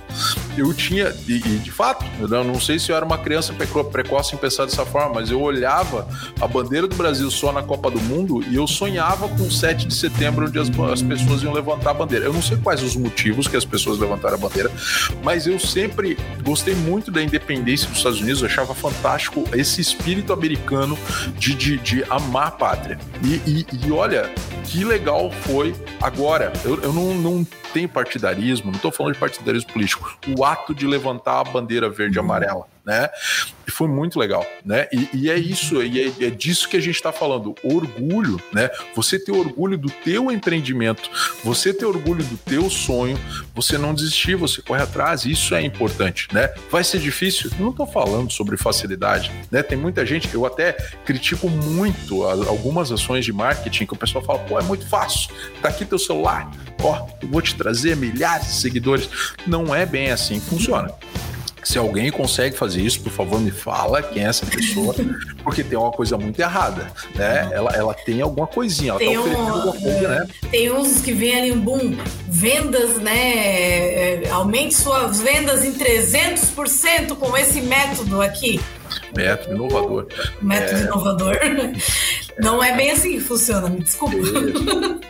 eu tinha, e, e de fato, eu não sei se eu era uma criança precoce em pensar dessa forma, mas eu olhava a bandeira do Brasil só na Copa do Mundo e eu sonhava com 7 de setembro, onde as, as pessoas iam levantar a bandeira. Eu não sei quais os motivos que as pessoas levantaram a bandeira, mas eu sempre gostei muito da independência dos Estados Unidos, eu achava fantástico esse espírito americano de, de, de amar a pátria. E, e, e olha, que legal foi agora. Eu, eu não, não tenho partidarismo, não estou falando de partidarismo político. O ato de levantar a bandeira verde e amarela né? E foi muito legal, né? E, e é isso, e é, é, disso que a gente está falando, orgulho, né? Você ter orgulho do teu empreendimento, você ter orgulho do teu sonho, você não desistir, você corre atrás, isso é importante, né? Vai ser difícil? Não estou falando sobre facilidade, né? Tem muita gente, eu até critico muito algumas ações de marketing que o pessoal fala, pô, é muito fácil, tá aqui teu celular, ó, eu vou te trazer milhares de seguidores. Não é bem assim funciona. Se alguém consegue fazer isso, por favor, me fala quem é essa pessoa, porque tem uma coisa muito errada, né? Ela, ela tem alguma coisinha, ela
tem tá um, alguma coisa, né? Tem uns que vem ali um boom, vendas, né? É, aumente suas vendas em 300% com esse método aqui.
Método inovador.
Método é... inovador. Não é bem assim que funciona, me desculpa.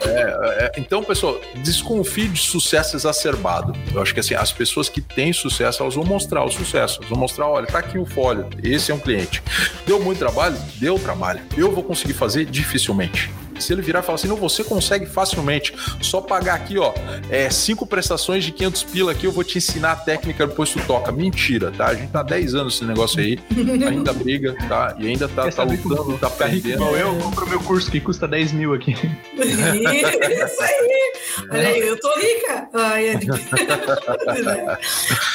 É, é, então, pessoal, desconfie de sucesso exacerbado. Eu acho que assim, as pessoas que têm sucesso, elas vão mostrar o sucesso. Elas vão mostrar, olha, tá aqui o folho, esse é um cliente. Deu muito trabalho? Deu trabalho. Eu vou conseguir fazer dificilmente. Se ele virar e falar assim, não, você consegue facilmente, só pagar aqui, ó, é, cinco prestações de 500 pila aqui, eu vou te ensinar a técnica, depois tu toca. Mentira, tá? A gente tá há 10 anos nesse negócio aí, ainda briga, tá? E ainda tá, tá lutando, tá aprendendo.
Igual eu compro meu curso que custa 10 mil aqui.
Isso aí! Olha aí, eu tô rica! Ai,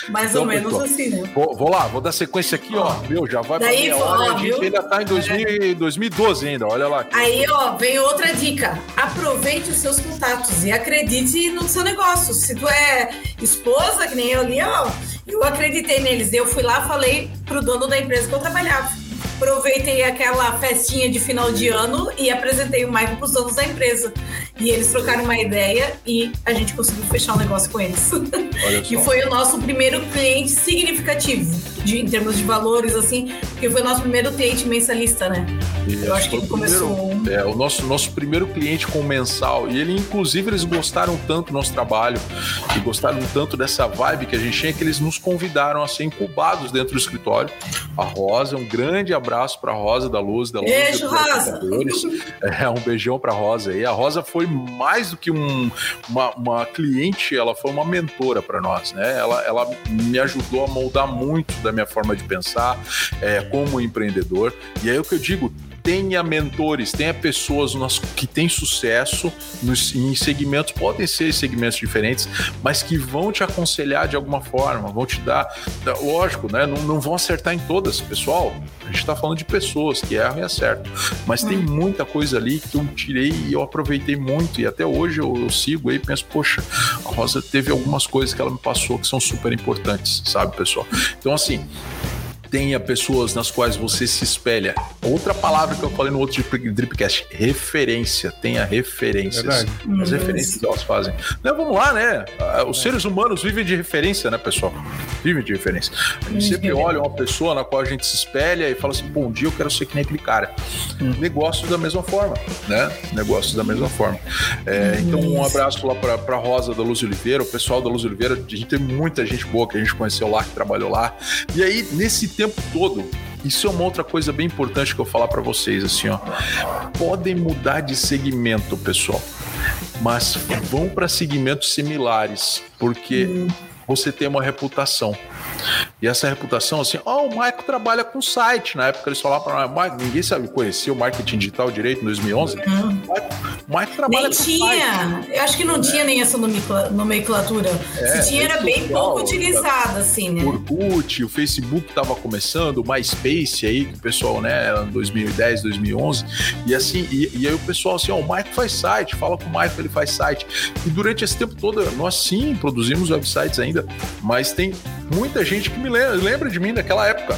Mais então, ou menos pessoal, assim, né?
Vou, vou, lá, vou dar sequência aqui, ó. Meu, já vai
Daí, pra
hora, ó, a gente ainda tá em 2000, 2012 ainda, olha lá.
Aí, ó, vem outra dica: aproveite os seus contatos e acredite no seu negócio. Se tu é esposa, que nem eu ali, ó, eu acreditei neles. Eu fui lá, falei pro dono da empresa que eu trabalhava aproveitei aquela festinha de final de ano e apresentei o Michael para os donos da empresa. E eles trocaram uma ideia e a gente conseguiu fechar um negócio com eles. e foi o nosso primeiro cliente significativo de, em termos de valores, assim, porque foi o nosso primeiro cliente mensalista, né?
Isso, Eu acho que ele começou. Primeiro, é, o nosso, nosso primeiro cliente com mensal. E ele, inclusive, eles gostaram tanto do nosso trabalho e gostaram tanto dessa vibe que a gente tinha que eles nos convidaram a ser incubados dentro do escritório. A Rosa, um grande abraço para a Rosa da Luz, da Luz.
Beijo, Rosa!
É, um beijão para a Rosa aí. A Rosa foi mais do que um, uma, uma cliente, ela foi uma mentora para nós, né? Ela, ela me ajudou a moldar muito da minha forma de pensar é, como empreendedor. E aí o que eu digo, tenha mentores, tenha pessoas que têm sucesso nos, em segmentos, podem ser segmentos diferentes, mas que vão te aconselhar de alguma forma, vão te dar. Lógico, né? Não, não vão acertar em todas, pessoal. A gente está falando de pessoas que erram e acertam. Mas tem hum. muita coisa ali que eu tirei e eu aproveitei muito. E até hoje eu, eu sigo aí e penso, poxa, a Rosa teve algumas coisas que ela me passou que são super importantes, sabe, pessoal? Então, assim, tenha pessoas nas quais você se espelha. Outra palavra que eu falei no outro Dripcast, referência. Tenha referências. Verdade. As referências elas fazem. Vamos lá, né? Ah, os seres humanos vivem de referência, né, pessoal? Vivem de referência. A gente sempre olha uma pessoa na qual a gente se espelha e fala assim, bom dia, eu quero ser que nem aquele cara. Hum. Negócios da mesma forma, né? Negócios da mesma forma. É, então, um abraço lá para pra Rosa da Luz Oliveira, o pessoal da Luz Oliveira. A gente tem muita gente boa que a gente conheceu lá, que trabalhou lá. E aí, nesse tempo todo. Isso é uma outra coisa bem importante que eu falar para vocês assim, ó. Podem mudar de segmento, pessoal, mas vão para segmentos similares, porque hum. você tem uma reputação. E essa reputação, assim, ó, oh, o Marco trabalha com site. Na época eles falavam para ninguém sabe conhecer o marketing digital direito em 2011. Uhum. O Marco trabalha
nem com tinha. Site. Eu acho que não é. tinha nem essa nomenclatura. É, Se tinha, era bem pouco utilizada, assim, né?
O Orkut, o Facebook estava começando, o MySpace aí, que o pessoal, né, era em 2010, 2011. E assim, e, e aí o pessoal assim, ó, oh, o Marco faz site, fala com o Marco, ele faz site. E durante esse tempo todo, nós sim produzimos websites ainda, mas tem muita gente que me lembra, lembra de mim daquela época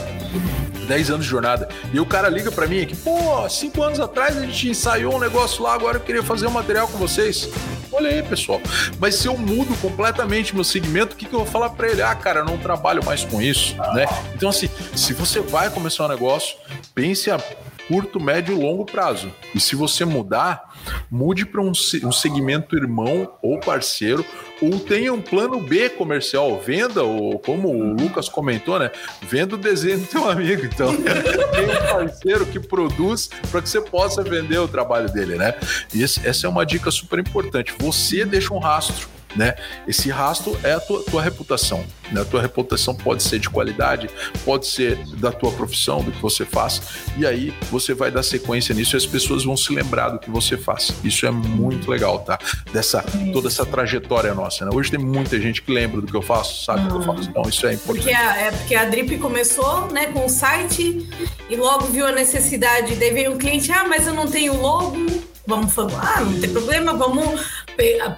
10 anos de jornada. E o cara liga para mim aqui, pô, cinco anos atrás a gente ensaiou um negócio lá, agora eu queria fazer um material com vocês. Olha aí, pessoal. Mas se eu mudo completamente meu segmento, o que, que eu vou falar para ele? Ah, cara, não trabalho mais com isso, né? Então, assim, se você vai começar um negócio, pense a curto, médio e longo prazo. E se você mudar, mude para um, um segmento irmão ou parceiro, ou tenha um plano B comercial. Venda, ou como o Lucas comentou, né? Venda o desenho do teu amigo. Então, tem um parceiro que produz para que você possa vender o trabalho dele, né? E esse, essa é uma dica super importante. Você deixa um rastro né? Esse rastro é a tua, tua reputação, né? A tua reputação pode ser de qualidade, pode ser da tua profissão, do que você faz, e aí você vai dar sequência nisso e as pessoas vão se lembrar do que você faz. Isso é muito legal, tá? Dessa toda essa trajetória nossa, né? Hoje tem muita gente que lembra do que eu faço, sabe o que eu faço. Então isso é importante.
Porque a, é porque a Drip começou, né, com o site e logo viu a necessidade, daí veio um cliente, ah, mas eu não tenho logo, vamos falar, ah, não tem problema, vamos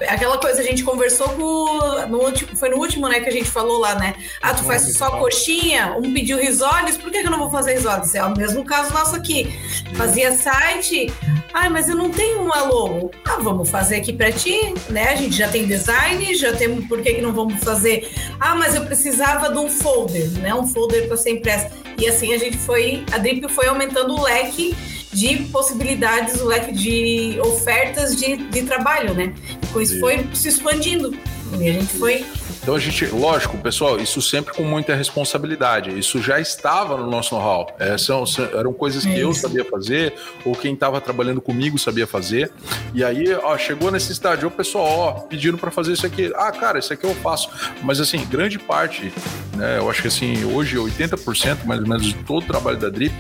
aquela coisa a gente conversou com, no último, foi no último, né, que a gente falou lá, né? Ah, tu faz só coxinha, um pediu risoles, por que, eu não vou fazer risoles? É o mesmo caso nosso aqui. Fazia site, ah, mas eu não tenho uma logo. Ah, vamos fazer aqui para ti, né? A gente já tem design, já temos, por que, que não vamos fazer? Ah, mas eu precisava de um folder, né? Um folder para ser impresso. E assim a gente foi, a Drip foi aumentando o leque de possibilidades, o leque de ofertas de, de trabalho, né? Com isso foi se expandindo. E a gente foi
então a gente, lógico, pessoal, isso sempre com muita responsabilidade. Isso já estava no nosso know-how. É, são, eram coisas que eu sabia fazer, ou quem estava trabalhando comigo sabia fazer. E aí, ó, chegou nesse estágio, o pessoal, ó, pedindo para fazer isso aqui. Ah, cara, isso aqui eu faço. Mas assim, grande parte, né, eu acho que assim, hoje 80% mais ou menos de todo o trabalho da Drip,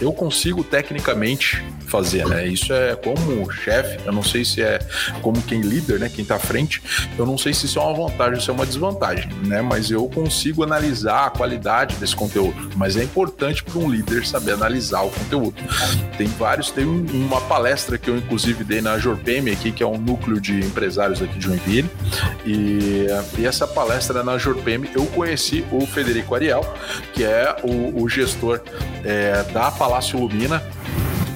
eu consigo tecnicamente fazer, né? Isso é como chefe, eu não sei se é como quem líder, né, quem está à frente, eu não sei se isso é uma vantagem se é uma desvantagem desvantagem, né? Mas eu consigo analisar a qualidade desse conteúdo. Mas é importante para um líder saber analisar o conteúdo. Tem vários, tem uma palestra que eu inclusive dei na Jorpem aqui, que é um núcleo de empresários aqui de Joinville. E, e essa palestra na Jorpem eu conheci o Federico Ariel, que é o, o gestor é, da Palácio Lumina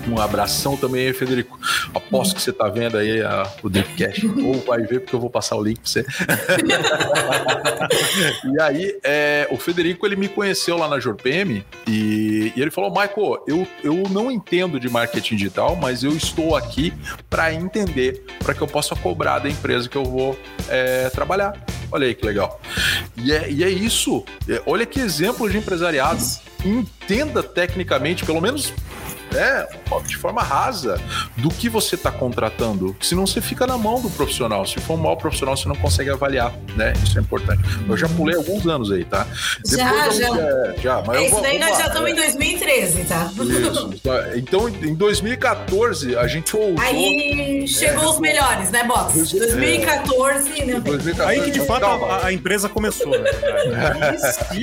um abração também aí, Federico. Aposto que você tá vendo aí a, o Dripcast. Ou vai ver, porque eu vou passar o link pra você. e aí, é, o Federico, ele me conheceu lá na Jorpem e, e ele falou, Michael, eu, eu não entendo de marketing digital, mas eu estou aqui para entender, para que eu possa cobrar da empresa que eu vou é, trabalhar. Olha aí que legal. E é, e é isso. É, olha que exemplo de empresariado. Entenda tecnicamente, pelo menos né, de forma rasa do que você está contratando. Senão você fica na mão do profissional. Se for um mau profissional, você não consegue avaliar, né? Isso é importante. Eu já pulei alguns anos aí, tá?
Já, Depois, já. É, já mas é, isso daí nós já estamos é. em 2013, tá? Isso.
Então, em 2014, a gente
voltou. Aí chegou é, os melhores, né, Boss? 2014, é. né? 2014,
aí que de fato a, a, empresa começou, né?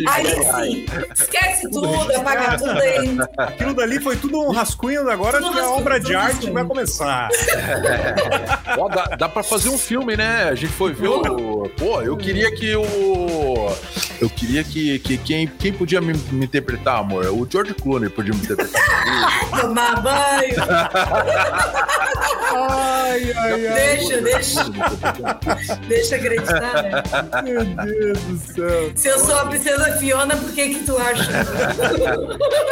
aí sim. Esquece tudo, apaga tudo aí.
Aquilo dali foi tudo um rascunho agora que a obra de arte vai começar.
É. Ó, dá, dá pra fazer um filme, né? A gente foi ver o. Pô, eu queria que o. Eu queria que, que quem, quem podia me, me interpretar, amor? O George Clooney podia me interpretar.
Tomar banho. ai, ai, ai. Deixa, deixa. Deixa acreditar, né?
Meu Deus do céu.
Se eu sou a princesa Fiona, por que que tu acha?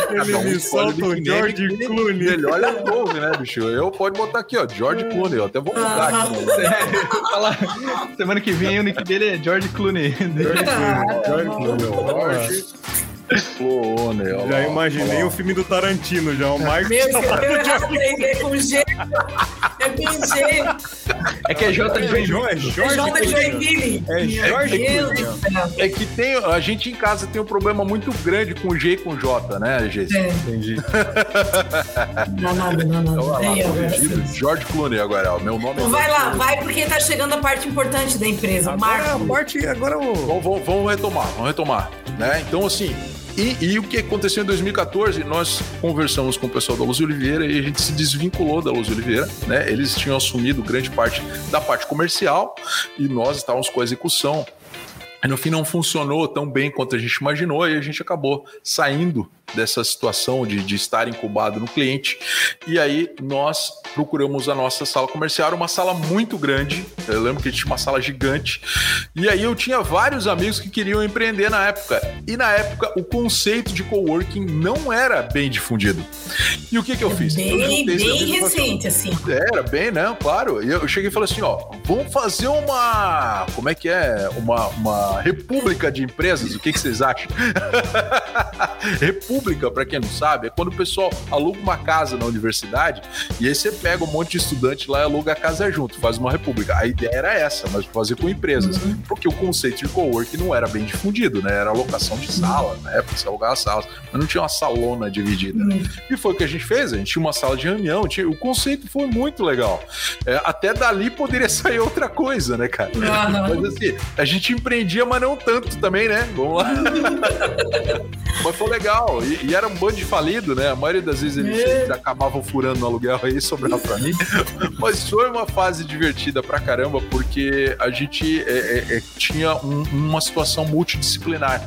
Ele me solta o George Clooney.
Melhor é o né, bicho? Eu pode botar aqui, ó, George Clooney. Eu até vou mudar aqui.
Né? Semana que vem o nick dele é George Clooney. George Clooney. George Clooney.
George Já imaginei o filme do Tarantino, já. O Marcos. Meu Deus,
é com G. É com G.
É que é J.
É J de Joinville.
É Jorge. É que tem, a gente em casa tem um problema muito grande com G e com J, né, G? É. Entendi.
Não, nada, não, nada.
Então, George Clooney agora, o meu nome
é. Vai lá, vai porque tá chegando a parte importante da empresa.
Agora a parte, agora o.
Vamos, vamos retomar, vamos retomar. Né? Então, assim, e, e, o que aconteceu em 2014, nós conversamos com o pessoal da Luz Oliveira e a gente se desvinculou da Luz Oliveira, né? Eles tinham assumido grande parte da parte comercial e nós estávamos com a execução. E no fim não funcionou tão bem quanto a gente imaginou e a gente acabou saindo dessa situação de, de estar incubado no cliente. E aí nós procuramos a nossa sala comercial, uma sala muito grande. Eu lembro que tinha uma sala gigante. E aí eu tinha vários amigos que queriam empreender na época. E na época o conceito de coworking não era bem difundido. E o que que eu fiz?
Bem, eu bem recente, assim.
Era bem, né? Claro. E eu cheguei e falei assim, ó, vamos fazer uma, como é que é? Uma, uma república de empresas. O que que vocês acham? república, para quem não sabe, é quando o pessoal aluga uma casa na universidade e aí você pega um monte de estudante lá e aluga a casa junto, faz uma república. A ideia era essa, mas fazer com empresas. Uhum. Porque o conceito de cowork não era bem difundido, né? Era alocação de sala, né? Pra você alugar as salas. Mas não tinha uma salona dividida. Uhum. E foi o que a gente fez. A gente tinha uma sala de reunião. Tinha... O conceito foi muito legal. É, até dali poderia sair outra coisa, né, cara? Uhum. Mas assim, a gente empreendia, mas não tanto também, né? Vamos lá. mas foi legal. E, e, era um bando de falido, né? A maioria das vezes eles, eles acabavam furando no aluguel aí sobrava pra mim. Mas foi uma fase divertida pra caramba, porque a gente é, é, é, tinha um, uma situação multidisciplinar.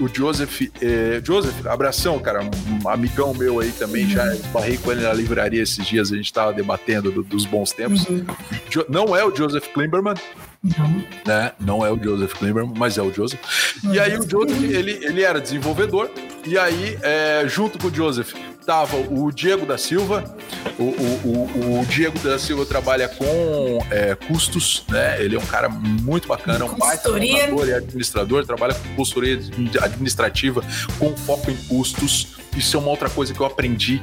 O Joseph, é, Joseph, abração, cara, um amigão meu aí também, já esbarrei com ele na livraria esses dias, a gente tava debatendo do, dos bons tempos. Uhum. Não é o Joseph Klimberman, não. Né? Não é o Joseph Klimberman, mas é o Joseph. E aí o Joseph, ele, ele era desenvolvedor, e aí, é, junto com o Joseph, tava o Diego da Silva. O, o, o, o Diego da Silva trabalha com é, custos, né? Ele é um cara muito bacana, um baita e administrador, trabalha com consultoria administrativa com foco em custos. Isso é uma outra coisa que eu aprendi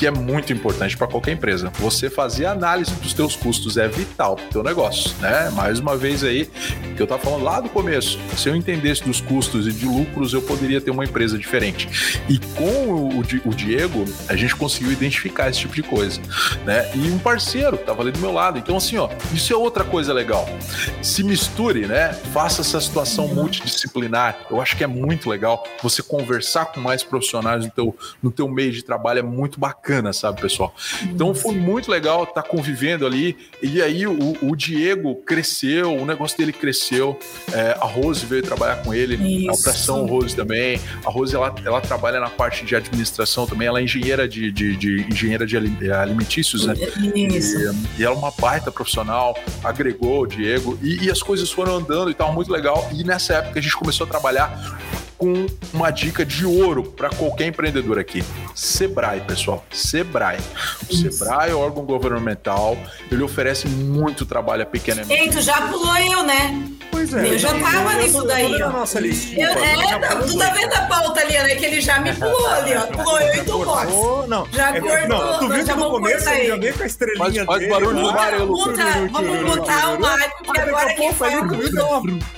que é muito importante para qualquer empresa. Você fazer análise dos teus custos é vital para o teu negócio, né? Mais uma vez aí, que eu estava falando lá do começo, se eu entendesse dos custos e de lucros, eu poderia ter uma empresa diferente. E com o, Diego, a gente conseguiu identificar esse tipo de coisa, né? E um parceiro estava ali do meu lado. Então assim, ó, isso é outra coisa legal. Se misture, né? Faça essa situação multidisciplinar. Eu acho que é muito legal você conversar com mais profissionais no teu no teu meio de trabalho é muito bacana, sabe, pessoal? Então foi muito legal estar tá convivendo ali. E aí o, o, Diego cresceu, o negócio dele cresceu. É, a Rose veio trabalhar com ele, Isso. a operação Rose também. A Rose ela, ela trabalha na parte de administração também, ela é engenheira de, de, de engenheira de alimentícios, né? Isso. E, e ela é uma baita profissional, agregou o Diego e, e as coisas foram andando e tal, muito legal. E nessa época a gente começou a trabalhar com uma dica de ouro para qualquer empreendedor aqui. Sebrae, pessoal. Sebrae. O Sebrae, órgão governamental, ele oferece muito trabalho a pequena
Ei, tu já pulou eu, né?
Pois é.
Eu já tava eu nisso daí, ó.
Nossa listinha,
eu, é, tu tá vendo a pauta ali, né? Que ele já me pulou ali, ó. Pulou eu e tu box.
Não,
já é, cortou. Não,
tu viu que no começo ele já veio com a estrelinha
faz, faz barulho no amarelo.
Vamos botar o Michael, porque agora quem faz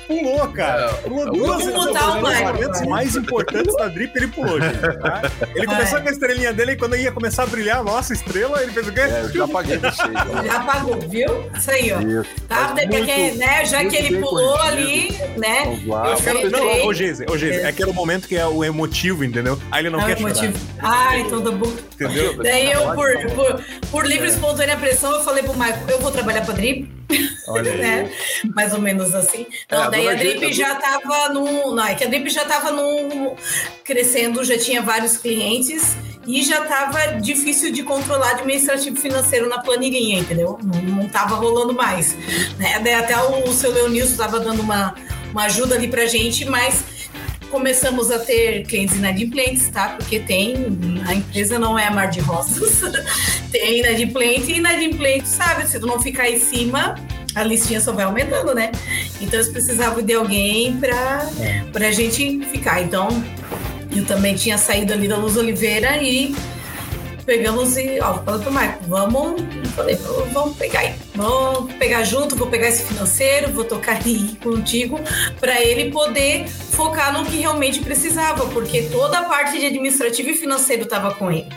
Pulou, cara. Pulou duas vezes momentos mais importantes da Drip, ele pulou, gente. Tá? Ele começou com a estrelinha dele e quando ia começar a brilhar a nossa estrela, ele fez o quê?
É, eu já apaguei vocês.
Já apagou, viu? Isso aí, ó. Isso. Tá? Muito, porque, né, já que ele pulou ali, né?
Eu quero, não, ô, Geise, ô, Geise, é o momento que é o emotivo, entendeu? Aí ele não, não quer emotivo.
chorar. Ai, todo bom. Entendeu? Daí eu, por, por, por livre e é. espontânea pressão, eu falei pro Michael, eu vou trabalhar pra Drip. Olha né? Mais ou menos assim. Então, é, daí a Drip já tava no. Não, é que a Drip já tava no, crescendo, já tinha vários clientes e já tava difícil de controlar administrativo financeiro na planilhinha, entendeu? Não, não tava rolando mais. Né? Daí até o, o seu Leonilson tava dando uma, uma ajuda ali pra gente, mas começamos a ter clientes inadimplentes, tá? Porque tem, a empresa não é mar de rosas, tem inadimplente e inadimplente, sabe? Se tu não ficar em cima, a listinha só vai aumentando, né? Então eles precisavam de alguém para é. a gente ficar. Então eu também tinha saído ali da Luz Oliveira e pegamos e, ó, falei pro Marco, vamos, falei, vamos pegar aí, vamos pegar junto, vou pegar esse financeiro, vou tocar aí contigo, para ele poder focar no que realmente precisava, porque toda a parte de administrativo e financeiro estava com ele.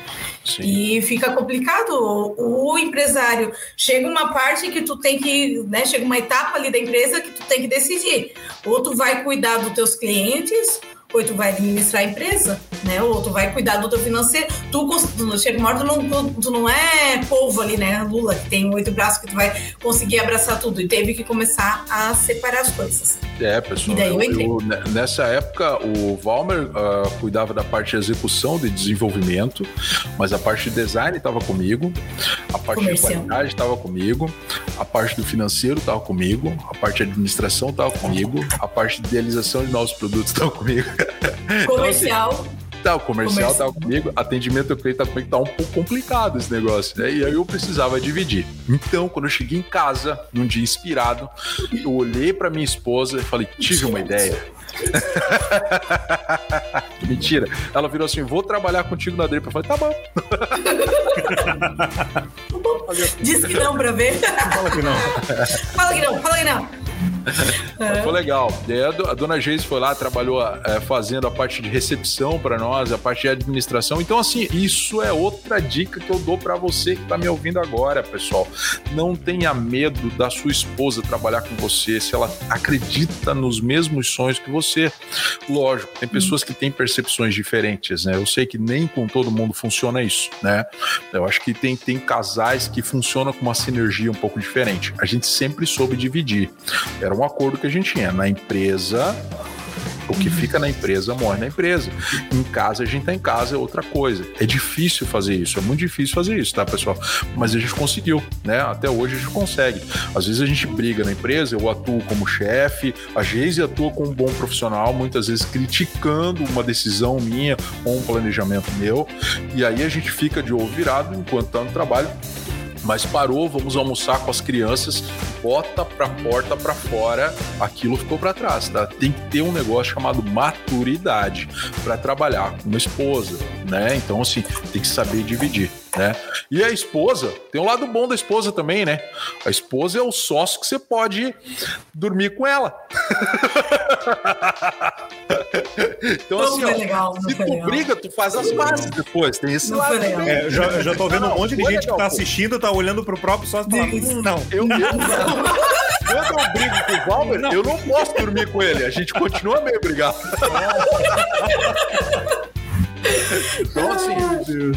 Sim. E fica complicado. O, o, empresário chega uma parte que tu tem que, né? Chega uma etapa ali da empresa que tu tem que decidir. Ou tu vai cuidar dos teus clientes, ou tu vai administrar a empresa, né? Ou tu vai cuidar do teu financeiro. Tu, tu chega uma hora, tu não, tu, tu, não é povo ali, né? Lula, que tem oito braços que tu vai conseguir abraçar tudo. E teve que começar a separar as coisas.
É, pessoal. E daí eu, eu nessa época, o Valmer uh, cuidava da parte de execução de desenvolvimento, mas a parte de design estava comigo, a parte Comercial. de qualidade estava comigo, a parte do financeiro estava comigo, a parte de administração estava comigo, a parte de idealização de novos produtos estava comigo.
Comercial. Então, assim,
tá, o comercial estava comigo, atendimento ao cliente tá comigo, tá um pouco complicado esse negócio, né? E aí eu precisava dividir. Então, quando eu cheguei em casa, num dia inspirado, eu olhei para minha esposa e falei: tive uma ideia. Mentira. Ela virou assim: vou trabalhar contigo na Drip. Eu falei: tá bom.
Diz que não pra ver.
Fala que não.
Fala que não, fala que não.
É. Foi legal. a dona Geise foi lá, trabalhou é, fazendo a parte de recepção para nós, a parte de administração. Então, assim, isso é outra dica que eu dou para você que está me ouvindo agora, pessoal. Não tenha medo da sua esposa trabalhar com você se ela acredita nos mesmos sonhos que você. Lógico, tem pessoas que têm percepções diferentes, né? Eu sei que nem com todo mundo funciona isso, né? Eu acho que tem, tem casais que funcionam com uma sinergia um pouco diferente. A gente sempre soube dividir. Era um acordo que a gente tinha. Na empresa, o que fica na empresa morre na empresa. Em casa, a gente tá em casa, é outra coisa. É difícil fazer isso, é muito difícil fazer isso, tá, pessoal? Mas a gente conseguiu, né? Até hoje a gente consegue. Às vezes a gente briga na empresa, eu atuo como chefe, a Geise atua como um bom profissional, muitas vezes criticando uma decisão minha ou um planejamento meu, e aí a gente fica de ovo virado enquanto tá no trabalho mas parou, vamos almoçar com as crianças, bota pra porta para fora, aquilo ficou para trás, tá? Tem que ter um negócio chamado maturidade para trabalhar com uma esposa, né? Então assim, tem que saber dividir né? E a esposa, tem um lado bom da esposa também, né? A esposa é o sócio que você pode dormir com ela. então,
assim, ó, legal,
se tu legal. briga, tu faz as bases depois. Tem esse não lado.
É, já, já tô vendo um monte de gente legal, que tá assistindo, tá olhando pro próprio sócio e falando, não.
Eu, eu, quando eu brigo com o Valber, eu não posso dormir com ele. A gente continua meio brigado. Então, assim,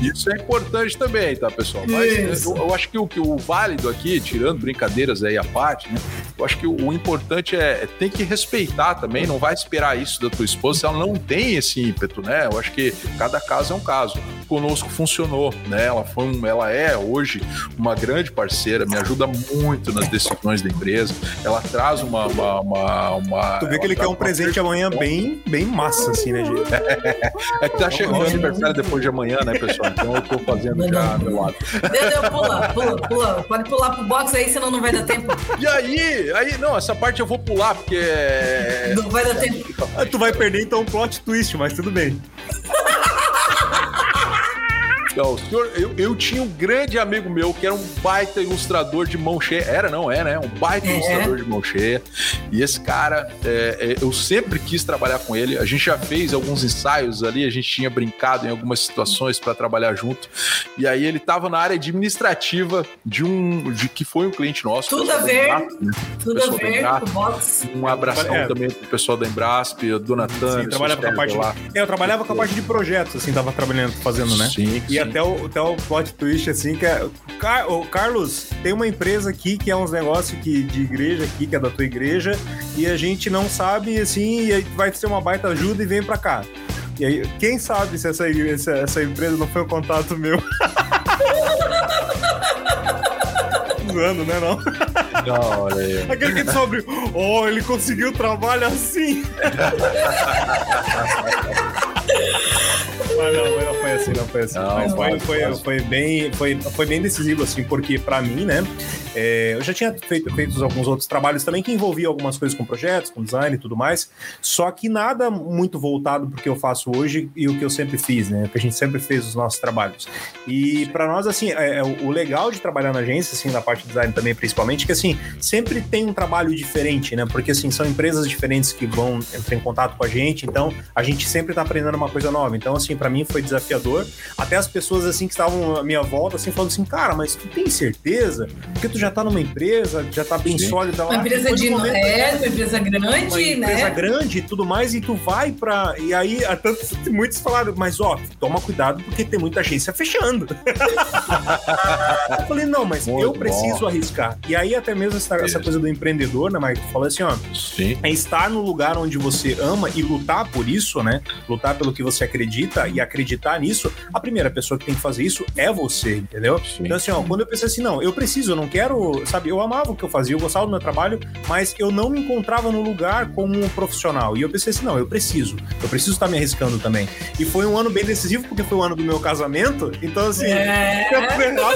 isso é importante também, tá, pessoal? Mas eu, eu, acho que o, que o válido aqui, tirando brincadeiras aí à parte, né? Eu acho que o, o importante é, é tem que respeitar também, não vai esperar isso da tua esposa se ela não tem esse ímpeto, né? Eu acho que cada caso é um caso. Conosco funcionou, né? Ela, foi um, ela é hoje uma grande parceira, me ajuda muito nas decisões da empresa. Ela traz uma. uma, uma, uma
tu vê que ele quer um presente amanhã bem, bem massa, assim, né, gente?
é que tá chegando meu aniversário depois de amanhã, né, pessoal? Então eu tô fazendo já meu lado.
Deu, pula, pula, pula. Pode pular pro box aí, senão não vai dar tempo.
E aí, aí, não, essa parte eu vou pular, porque. É-
não vai dar tempo.
Ah, tu vai perder então um plot twist, mas tudo bem.
Então, senhor, eu, eu tinha um grande amigo meu que era um baita ilustrador de mão cheia. Era, não é, né? Um baita é. ilustrador de mão cheia. E esse cara, é, é, eu sempre quis trabalhar com ele. A gente já fez alguns ensaios ali, a gente tinha brincado em algumas situações para trabalhar junto. E aí ele estava na área administrativa de um de que foi um cliente nosso.
Tudo a ver. Embrasp, né? Tudo a ver
Um abração é. também pro pessoal da Embrasp, a dona Tânia.
Trabalhava com a parte lá. De... É, eu trabalhava com a parte de projetos, assim, tava trabalhando, fazendo, né?
Sim.
E até o, até o plot twist, assim, que é. Car o Carlos, tem uma empresa aqui que é uns negócios que, de igreja aqui, que é da tua igreja, e a gente não sabe, assim, e aí vai ser uma baita ajuda e vem pra cá. E aí, quem sabe se essa, essa, essa empresa não foi um contato meu? Zoando, né, não?
Não, olha aí.
Aquele que descobre, oh, ele conseguiu trabalho assim. Mas não, não foi assim, não foi assim. Não, mas foi, foi, foi, bem, foi, foi bem decisivo, assim, porque para mim, né, é, eu já tinha feito, feito alguns outros trabalhos também que envolviam algumas coisas com projetos, com design e tudo mais, só que nada muito voltado pro que eu faço hoje e o que eu sempre fiz, né, que a gente sempre fez os nossos trabalhos. E para nós, assim, é, é, o legal de trabalhar na agência, assim, na parte de design também, principalmente, que, assim, sempre tem um trabalho diferente, né, porque, assim, são empresas diferentes que vão entrar em contato com a gente, então a gente sempre tá aprendendo uma coisa nova. Então, assim, para mim foi desafiador. Até as pessoas assim que estavam à minha volta assim falando assim, cara, mas tu tem certeza? Porque tu já tá numa empresa, já tá bem Sim. sólida
lá. Uma empresa de momento, é, uma empresa grande, uma
né? Empresa grande e tudo mais e tu vai para e aí tanto, muitos falaram, mas ó, toma cuidado porque tem muita agência fechando. eu falei, não, mas Muito eu preciso bom. arriscar. E aí até mesmo essa, essa coisa do empreendedor, né, Marco? Falou assim, ó, Sim. é estar no lugar onde você ama e lutar por isso, né? Lutar pelo que você acredita e acreditar nisso. A primeira pessoa que tem que fazer isso é você, entendeu? Sim. Então assim, ó, quando eu pensei assim, não, eu preciso, eu não quero, sabe, eu amava o que eu fazia, eu gostava do meu trabalho, mas eu não me encontrava no lugar como um profissional. E eu pensei assim, não, eu preciso, eu preciso estar me arriscando também. E foi um ano bem decisivo porque foi o ano do meu casamento, então assim, é...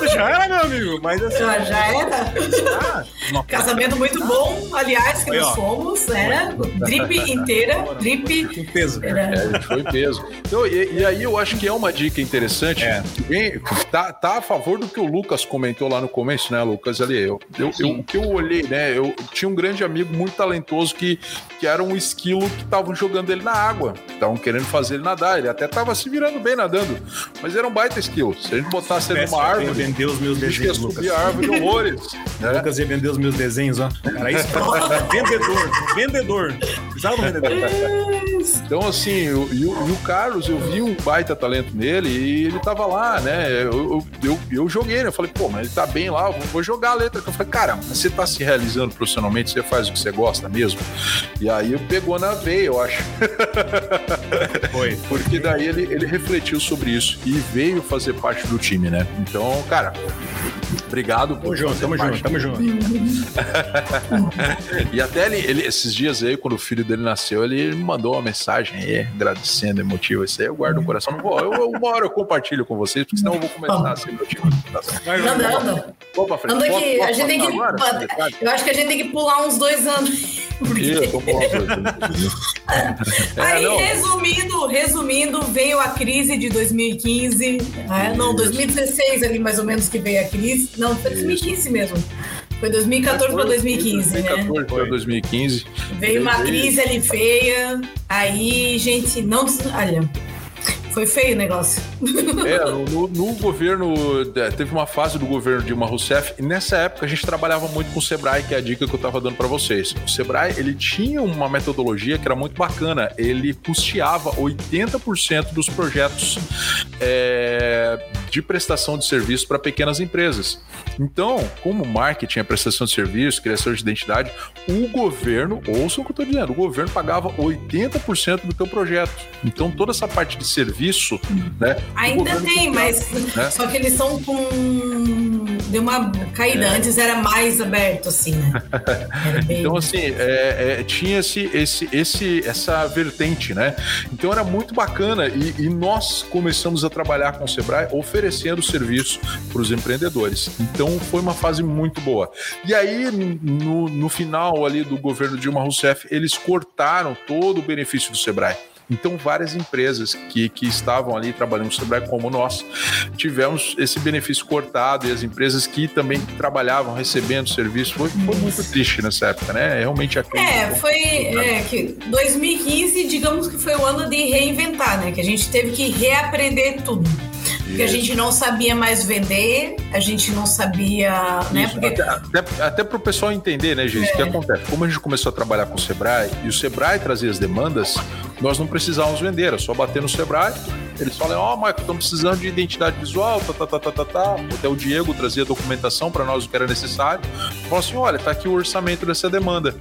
errado já era, meu amigo, mas assim...
Já, já era. Ah, casamento muito bom, aliás, que Aí, nós fomos, né? Drip inteira, drip...
Em peso. É, foi peso. Então, e, e, aí eu acho que é uma dica interessante, é. que tá, tá a favor do que o Lucas comentou lá no começo, né, Lucas? Ali, eu, eu, eu, o que eu olhei, né, eu tinha um grande amigo muito talentoso que, que era um esquilo que estavam jogando ele na água, estavam querendo fazer ele nadar, ele até tava se virando bem nadando, mas era um baita esquilo. Se a gente botasse ele numa árvore,
vender os meus desenhos,
ia subir a árvore de horrores.
né? Lucas ia vender os meus desenhos, ó. Era isso. vendedor, vendedor. Precisava do vendedor.
Então, assim, eu, e, o, o Carlos, eu vi um baita talento nele e ele tava lá, né? Eu, eu, eu, joguei, né? Eu falei, pô, mas ele tá bem lá, eu vou jogar a letra. Eu falei, cara, mas você tá se realizando profissionalmente, você faz o que você gosta mesmo? E aí pegou na veia, eu acho. Foi. Porque daí ele, ele refletiu sobre isso e veio fazer parte do time, né? Então, cara, obrigado.
Tamo junto, tamo junto, tamo junto.
e até ele, ele, esses dias aí, quando o filho dele nasceu, ele mandou uma mensagem aí, agradecendo, emotivo. Isso aí eu guardo no coração. Não vou, eu, uma hora eu compartilho com vocês, porque senão eu vou começar a ser emotivo.
Anda, anda. Vamos pra Anda que a gente tem que. Agora, eu acho que a gente tem que pular uns dois anos. Porque... Isso, Aí, é, resumindo, resumindo, veio a crise de 2015. Né? Não, 2016 ali mais ou menos que veio a crise. Não, foi 2015 mesmo. Foi 2014 para 2015, 2014 né?
para 2015.
Veio uma crise ali feia. Aí, gente, não. Olha, foi feio o negócio.
É, no, no, governo, é, teve uma fase do governo Dilma Rousseff, e nessa época a gente trabalhava muito com o Sebrae, que é a dica que eu estava dando para vocês. O Sebrae, ele tinha uma metodologia que era muito bacana, ele custeava 80% dos projetos é, de prestação de serviço para pequenas empresas. Então, como marketing é prestação de serviço, criação de identidade, o governo, ouçam o que eu estou dizendo, o governo pagava 80% do teu projeto. Então, toda essa parte de serviço serviço, né?
Ainda tem, mas né? só que eles são com deu uma caída. É. Antes era mais aberto, assim, né?
Bem... então, assim, é, é, tinha esse, esse, esse, essa vertente, né? Então era muito bacana e, e nós começamos a trabalhar com o Sebrae oferecendo serviço para os empreendedores. Então foi uma fase muito boa. E aí, no, no final ali do governo Dilma Rousseff, eles cortaram todo o benefício do Sebrae. Então, várias empresas que, que estavam ali trabalhando no Sebrae, como nós, tivemos esse benefício cortado e as empresas que também trabalhavam recebendo serviço. Foi, foi muito triste nessa época, né? Realmente a
É, foi é, que 2015, digamos que foi o ano de reinventar, né? Que a gente teve que reaprender tudo. Porque a gente não sabia mais vender, a gente não sabia. Né? Porque...
Até, até, até para o pessoal entender, né, gente? É. O que acontece? Como a gente começou a trabalhar com o Sebrae e o Sebrae trazia as demandas, nós não precisávamos vender, era só bater no Sebrae. Eles falam, ó, oh, Marco, estamos precisando de identidade visual, tá, tá, tá, tá, tá, tá. Até o Diego trazia documentação para nós o que era necessário. Falou assim: olha, tá aqui o orçamento dessa demanda.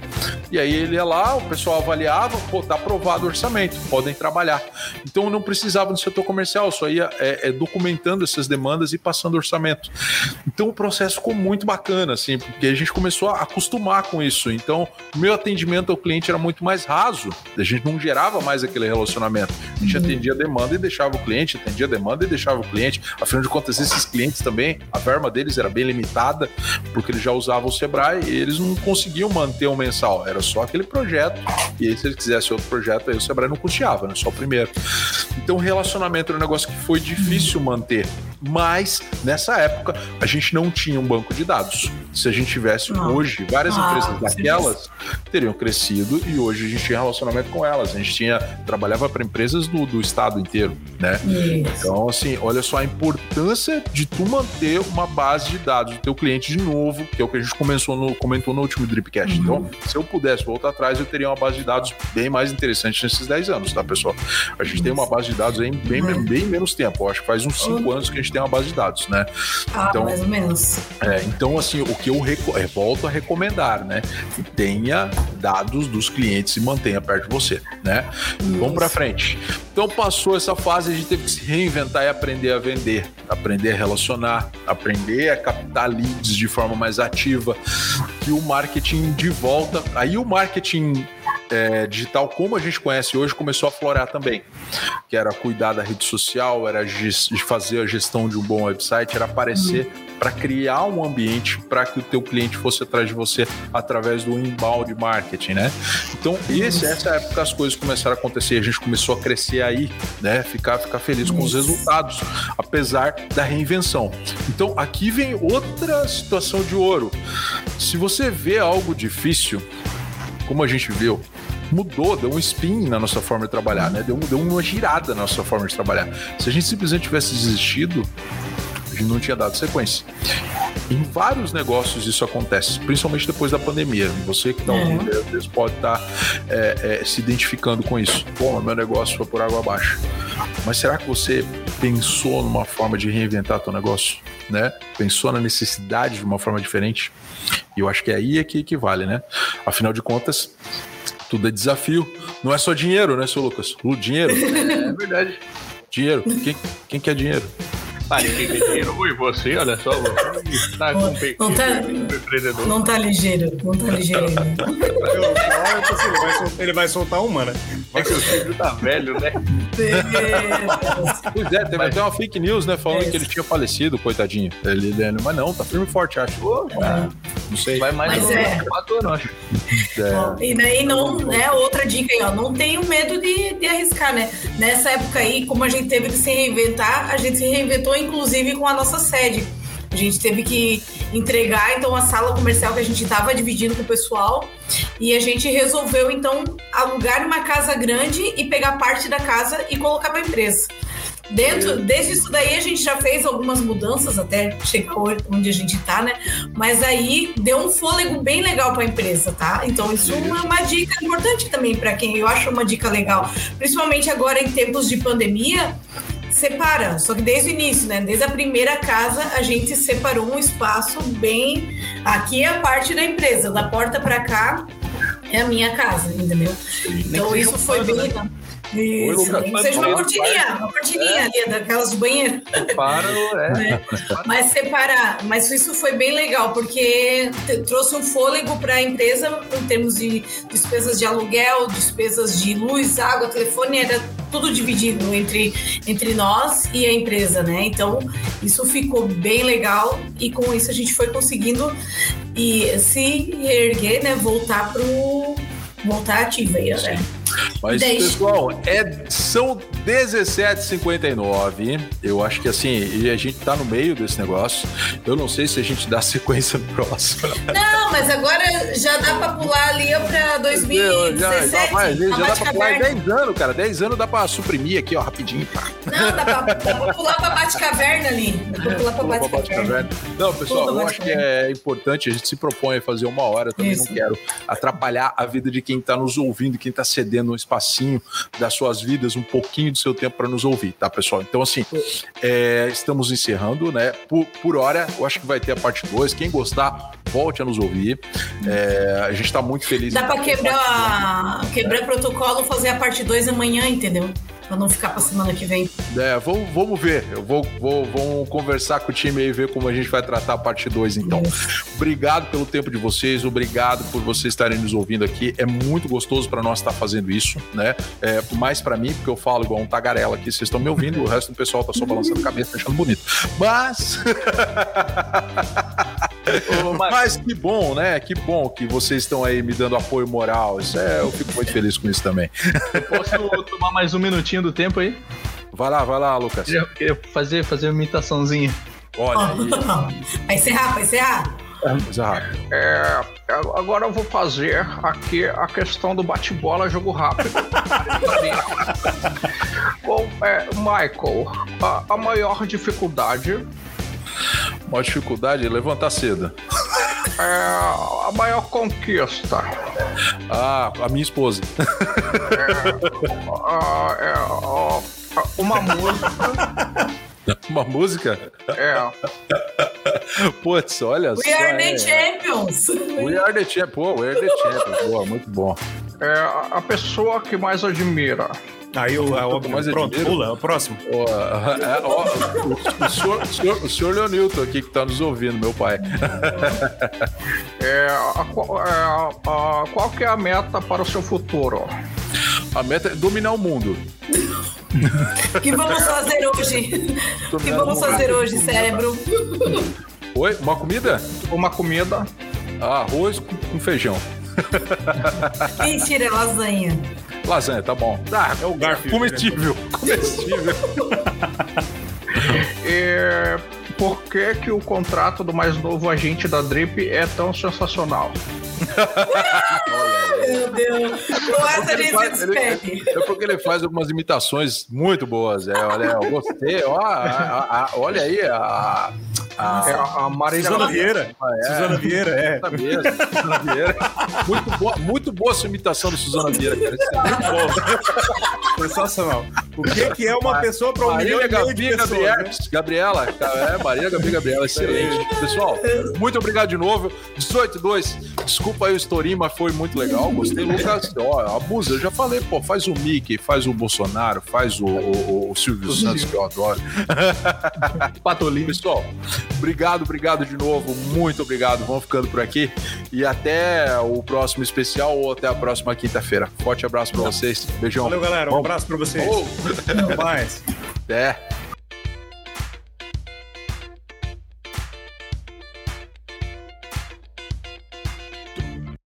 E aí ele ia lá, o pessoal avaliava, pô, tá aprovado o orçamento, podem trabalhar. Então não precisava no setor comercial, só ia é, é, documentando essas demandas e passando orçamento. Então o processo ficou muito bacana, assim, porque a gente começou a acostumar com isso. Então, o meu atendimento ao cliente era muito mais raso, a gente não gerava mais mais aquele relacionamento. A gente uhum. atendia a demanda e deixava o cliente, atendia a demanda e deixava o cliente. Afinal de contas, esses clientes também, a verba deles era bem limitada, porque eles já usavam o Sebrae e eles não conseguiam manter um mensal. Era só aquele projeto. E aí, se eles quisessem outro projeto, aí o Sebrae não custeava, né? Só o primeiro. Então, o relacionamento era um negócio que foi difícil manter. Mas, nessa época, a gente não tinha um banco de dados. Se a gente tivesse não. hoje várias ah, empresas daquelas teriam crescido e hoje a gente tinha relacionamento com elas. A gente tinha trabalhava para empresas do, do estado inteiro, né? Isso. Então, assim, olha só a importância de tu manter uma base de dados do teu cliente de novo, que é o que a gente começou no, comentou no último Dripcast. Uhum. Então, se eu pudesse voltar atrás, eu teria uma base de dados bem mais interessante nesses 10 anos, tá, pessoal? A gente Isso. tem uma base de dados aí bem, bem, bem menos tempo. Eu acho que faz uns 5 uhum. anos que a gente tem uma base de dados, né?
Ah, então, mais ou menos.
É, então, assim, o que eu é, volto a recomendar, né? Que tenha dados dos clientes e mantenha perto de você, né? Isso. Vamos para frente. Então, passou essa fase, a gente teve que se reinventar e aprender a vender, aprender a relacionar, aprender a captar leads de forma mais ativa, que o marketing de volta. Aí o marketing é, digital, como a gente conhece hoje, começou a florar também. Que era cuidar da rede social, era fazer a gestão de um bom website, era aparecer uhum. Para criar um ambiente para que o teu cliente fosse atrás de você através do inbound marketing, né? Então, esse, essa época as coisas começaram a acontecer, a gente começou a crescer aí, né? Ficar, ficar feliz com os resultados, apesar da reinvenção. Então, aqui vem outra situação de ouro. Se você vê algo difícil, como a gente viu, mudou, deu um spin na nossa forma de trabalhar, né? Deu, deu uma girada na nossa forma de trabalhar. Se a gente simplesmente tivesse desistido, a gente não tinha dado sequência. Em vários negócios isso acontece, principalmente depois da pandemia. Você que está ouvindo, às vezes pode estar tá, é, é, se identificando com isso. Pô, meu negócio foi por água abaixo. Mas será que você pensou numa forma de reinventar teu negócio? Né? Pensou na necessidade de uma forma diferente? E eu acho que é aí é que, que vale, né? Afinal de contas, tudo é desafio. Não é só dinheiro, né, seu Lucas? O dinheiro.
É verdade.
Dinheiro. Quem, quem quer dinheiro?
Ah, dinheiro. Oi, você, olha só.
Tá com não, tá, não tá ligeiro. Não tá ligeiro ainda.
ele vai soltar uma, né?
É que o filho tá velho, né?
pois é, teve mas... até uma fake news, né? Falando é. que ele tinha falecido, coitadinho. Ele, ele, mas não, tá firme e forte, acho. Oh,
tá. Não sei. Vai mais mas é. quatro anos, acho. É. E daí não, né? Outra dica aí, ó. Não tenho medo de, de arriscar, né? Nessa época aí, como a gente teve que se reinventar, a gente se reinventou inclusive com a nossa sede. A gente teve que entregar então a sala comercial que a gente estava dividindo com o pessoal e a gente resolveu então alugar uma casa grande e pegar parte da casa e colocar para a empresa. Dentro, desde isso daí a gente já fez algumas mudanças até chegar onde a gente está, né? Mas aí deu um fôlego bem legal para a empresa, tá? Então isso é uma dica importante também para quem eu acho uma dica legal, principalmente agora em tempos de pandemia separa, só que desde o início, né? Desde a primeira casa, a gente separou um espaço bem. Aqui é a parte da empresa, da porta para cá é a minha casa, entendeu? Então isso foi bem. Né? Isso, seja uma cortininha, uma cortininha é. ali, daquelas de banheiro.
Separa, é. é.
Mas separar, mas isso foi bem legal, porque trouxe um fôlego para a empresa em termos de despesas de aluguel, despesas de luz, água, telefone, era tudo dividido entre, entre nós e a empresa, né? Então, isso ficou bem legal e com isso a gente foi conseguindo e se erguer, né? Voltar pro voltar ativa aí, né?
Mas, pessoal, é, são 17h59. Eu acho que assim, e a gente tá no meio desse negócio. Eu não sei se a gente dá sequência no próximo.
Não, mas agora já dá pra pular ali pra 2017. Já, já,
mais, já dá pra pular 10 anos, cara. 10 anos dá pra suprimir aqui, ó, rapidinho.
Pá. Não, dá pra, dá pra pular pra Bate-Caverna ali. Dá pra pular pra Bate-Caverna.
não, pessoal, eu acho que é importante, a gente se propõe a fazer uma hora. Eu também Isso. não quero atrapalhar a vida de quem tá nos ouvindo, quem tá cedendo um espacinho das suas vidas, um pouquinho do seu tempo para nos ouvir, tá, pessoal? Então, assim, é, estamos encerrando, né? Por, por hora, eu acho que vai ter a parte 2. Quem gostar, volte a nos ouvir. É, a gente está muito feliz.
Dá para quebrar, quebrar protocolo, fazer a parte 2 amanhã, entendeu? Para não ficar para semana que vem.
É, vamos, vamos ver. Eu vou, vou vamos conversar com o time aí e ver como a gente vai tratar a parte 2, então. Isso. Obrigado pelo tempo de vocês, obrigado por vocês estarem nos ouvindo aqui. É muito gostoso para nós estar fazendo isso, né? É, mais para mim, porque eu falo igual um tagarela aqui, vocês estão me ouvindo, o resto do pessoal tá só balançando a cabeça, achando bonito. Mas. Mas que bom, né? Que bom que vocês estão aí me dando apoio moral. Isso é, eu fico muito feliz com isso também.
Eu posso tomar mais um minutinho do tempo aí?
Vai lá, vai lá, Lucas.
Eu queria fazer, fazer uma imitaçãozinha.
Olha. Oh.
Vai encerrar, vai encerrar.
Rápida.
É, agora eu vou fazer aqui a questão do bate-bola, jogo rápido. Qual é, Michael, a, a maior dificuldade?
Maior dificuldade é levantar cedo.
É, a maior conquista.
Ah, a minha esposa.
É, é, uma música.
Uma música?
É.
Putz, olha
We
só.
We are the
é.
champions.
We are the champions. Pô, we are the champions. Boa, muito bom.
É a pessoa que mais admira.
Aí o, a,
mais
pronto,
admiro.
pula, o próximo.
É, ó, o, o, senhor, o, senhor, o senhor Leonilton aqui que tá nos ouvindo, meu pai.
É, a, qual- é, a- qual que é a meta para o seu futuro?
A meta é dominar o mundo.
O que vamos fazer hoje? O que vamos fazer hoje, cérebro?
Oi, uma comida?
Uma comida?
Ah, arroz com, com feijão.
Mentira, é lasanha.
Lasanha, tá bom. Ah,
É o Garfield.
comestível. Comestível.
E por que que o contrato do mais novo agente da Drip é tão sensacional?
Meu Deus. Com essa
Ele faz- ele-
despede.
É porque ele faz algumas imitações muito boas. É, olha, eu gostei. Ó, a- a- a- olha aí a. a,
É a, Marília
Suzana
Gabriela.
Vieira.
é.
Suzana Vieira, é.
Suzana Vieira, Suzana. Muito boa, muito boa sua imitação do Suzana Vieira, cara. Isso é muito bom.
Sensacional. O que, que é uma pessoa para um milhão
Marília
e meio de
Gabi
pessoas?
Gabriela,
né?
Gabriela, é, Maria Gabi Gabriela, excelente. Pessoal, muito obrigado de novo. 18-2, desculpa aí o story, mas foi muito legal. Gostei, Lucas. Ó, abusa, eu já falei, pô, faz o Mickey, faz o Bolsonaro, faz o, o- o Silvio Santos, que eu adoro.
Patolino.
Pessoal, obrigado, obrigado de novo, muito obrigado. Vamos ficando por aqui e até o próximo especial ou até a próxima quinta-feira. Forte abraço pra vocês. Beijão.
Valeu, galera. Um abraço para vocês.
Oh,
Até mais.
até.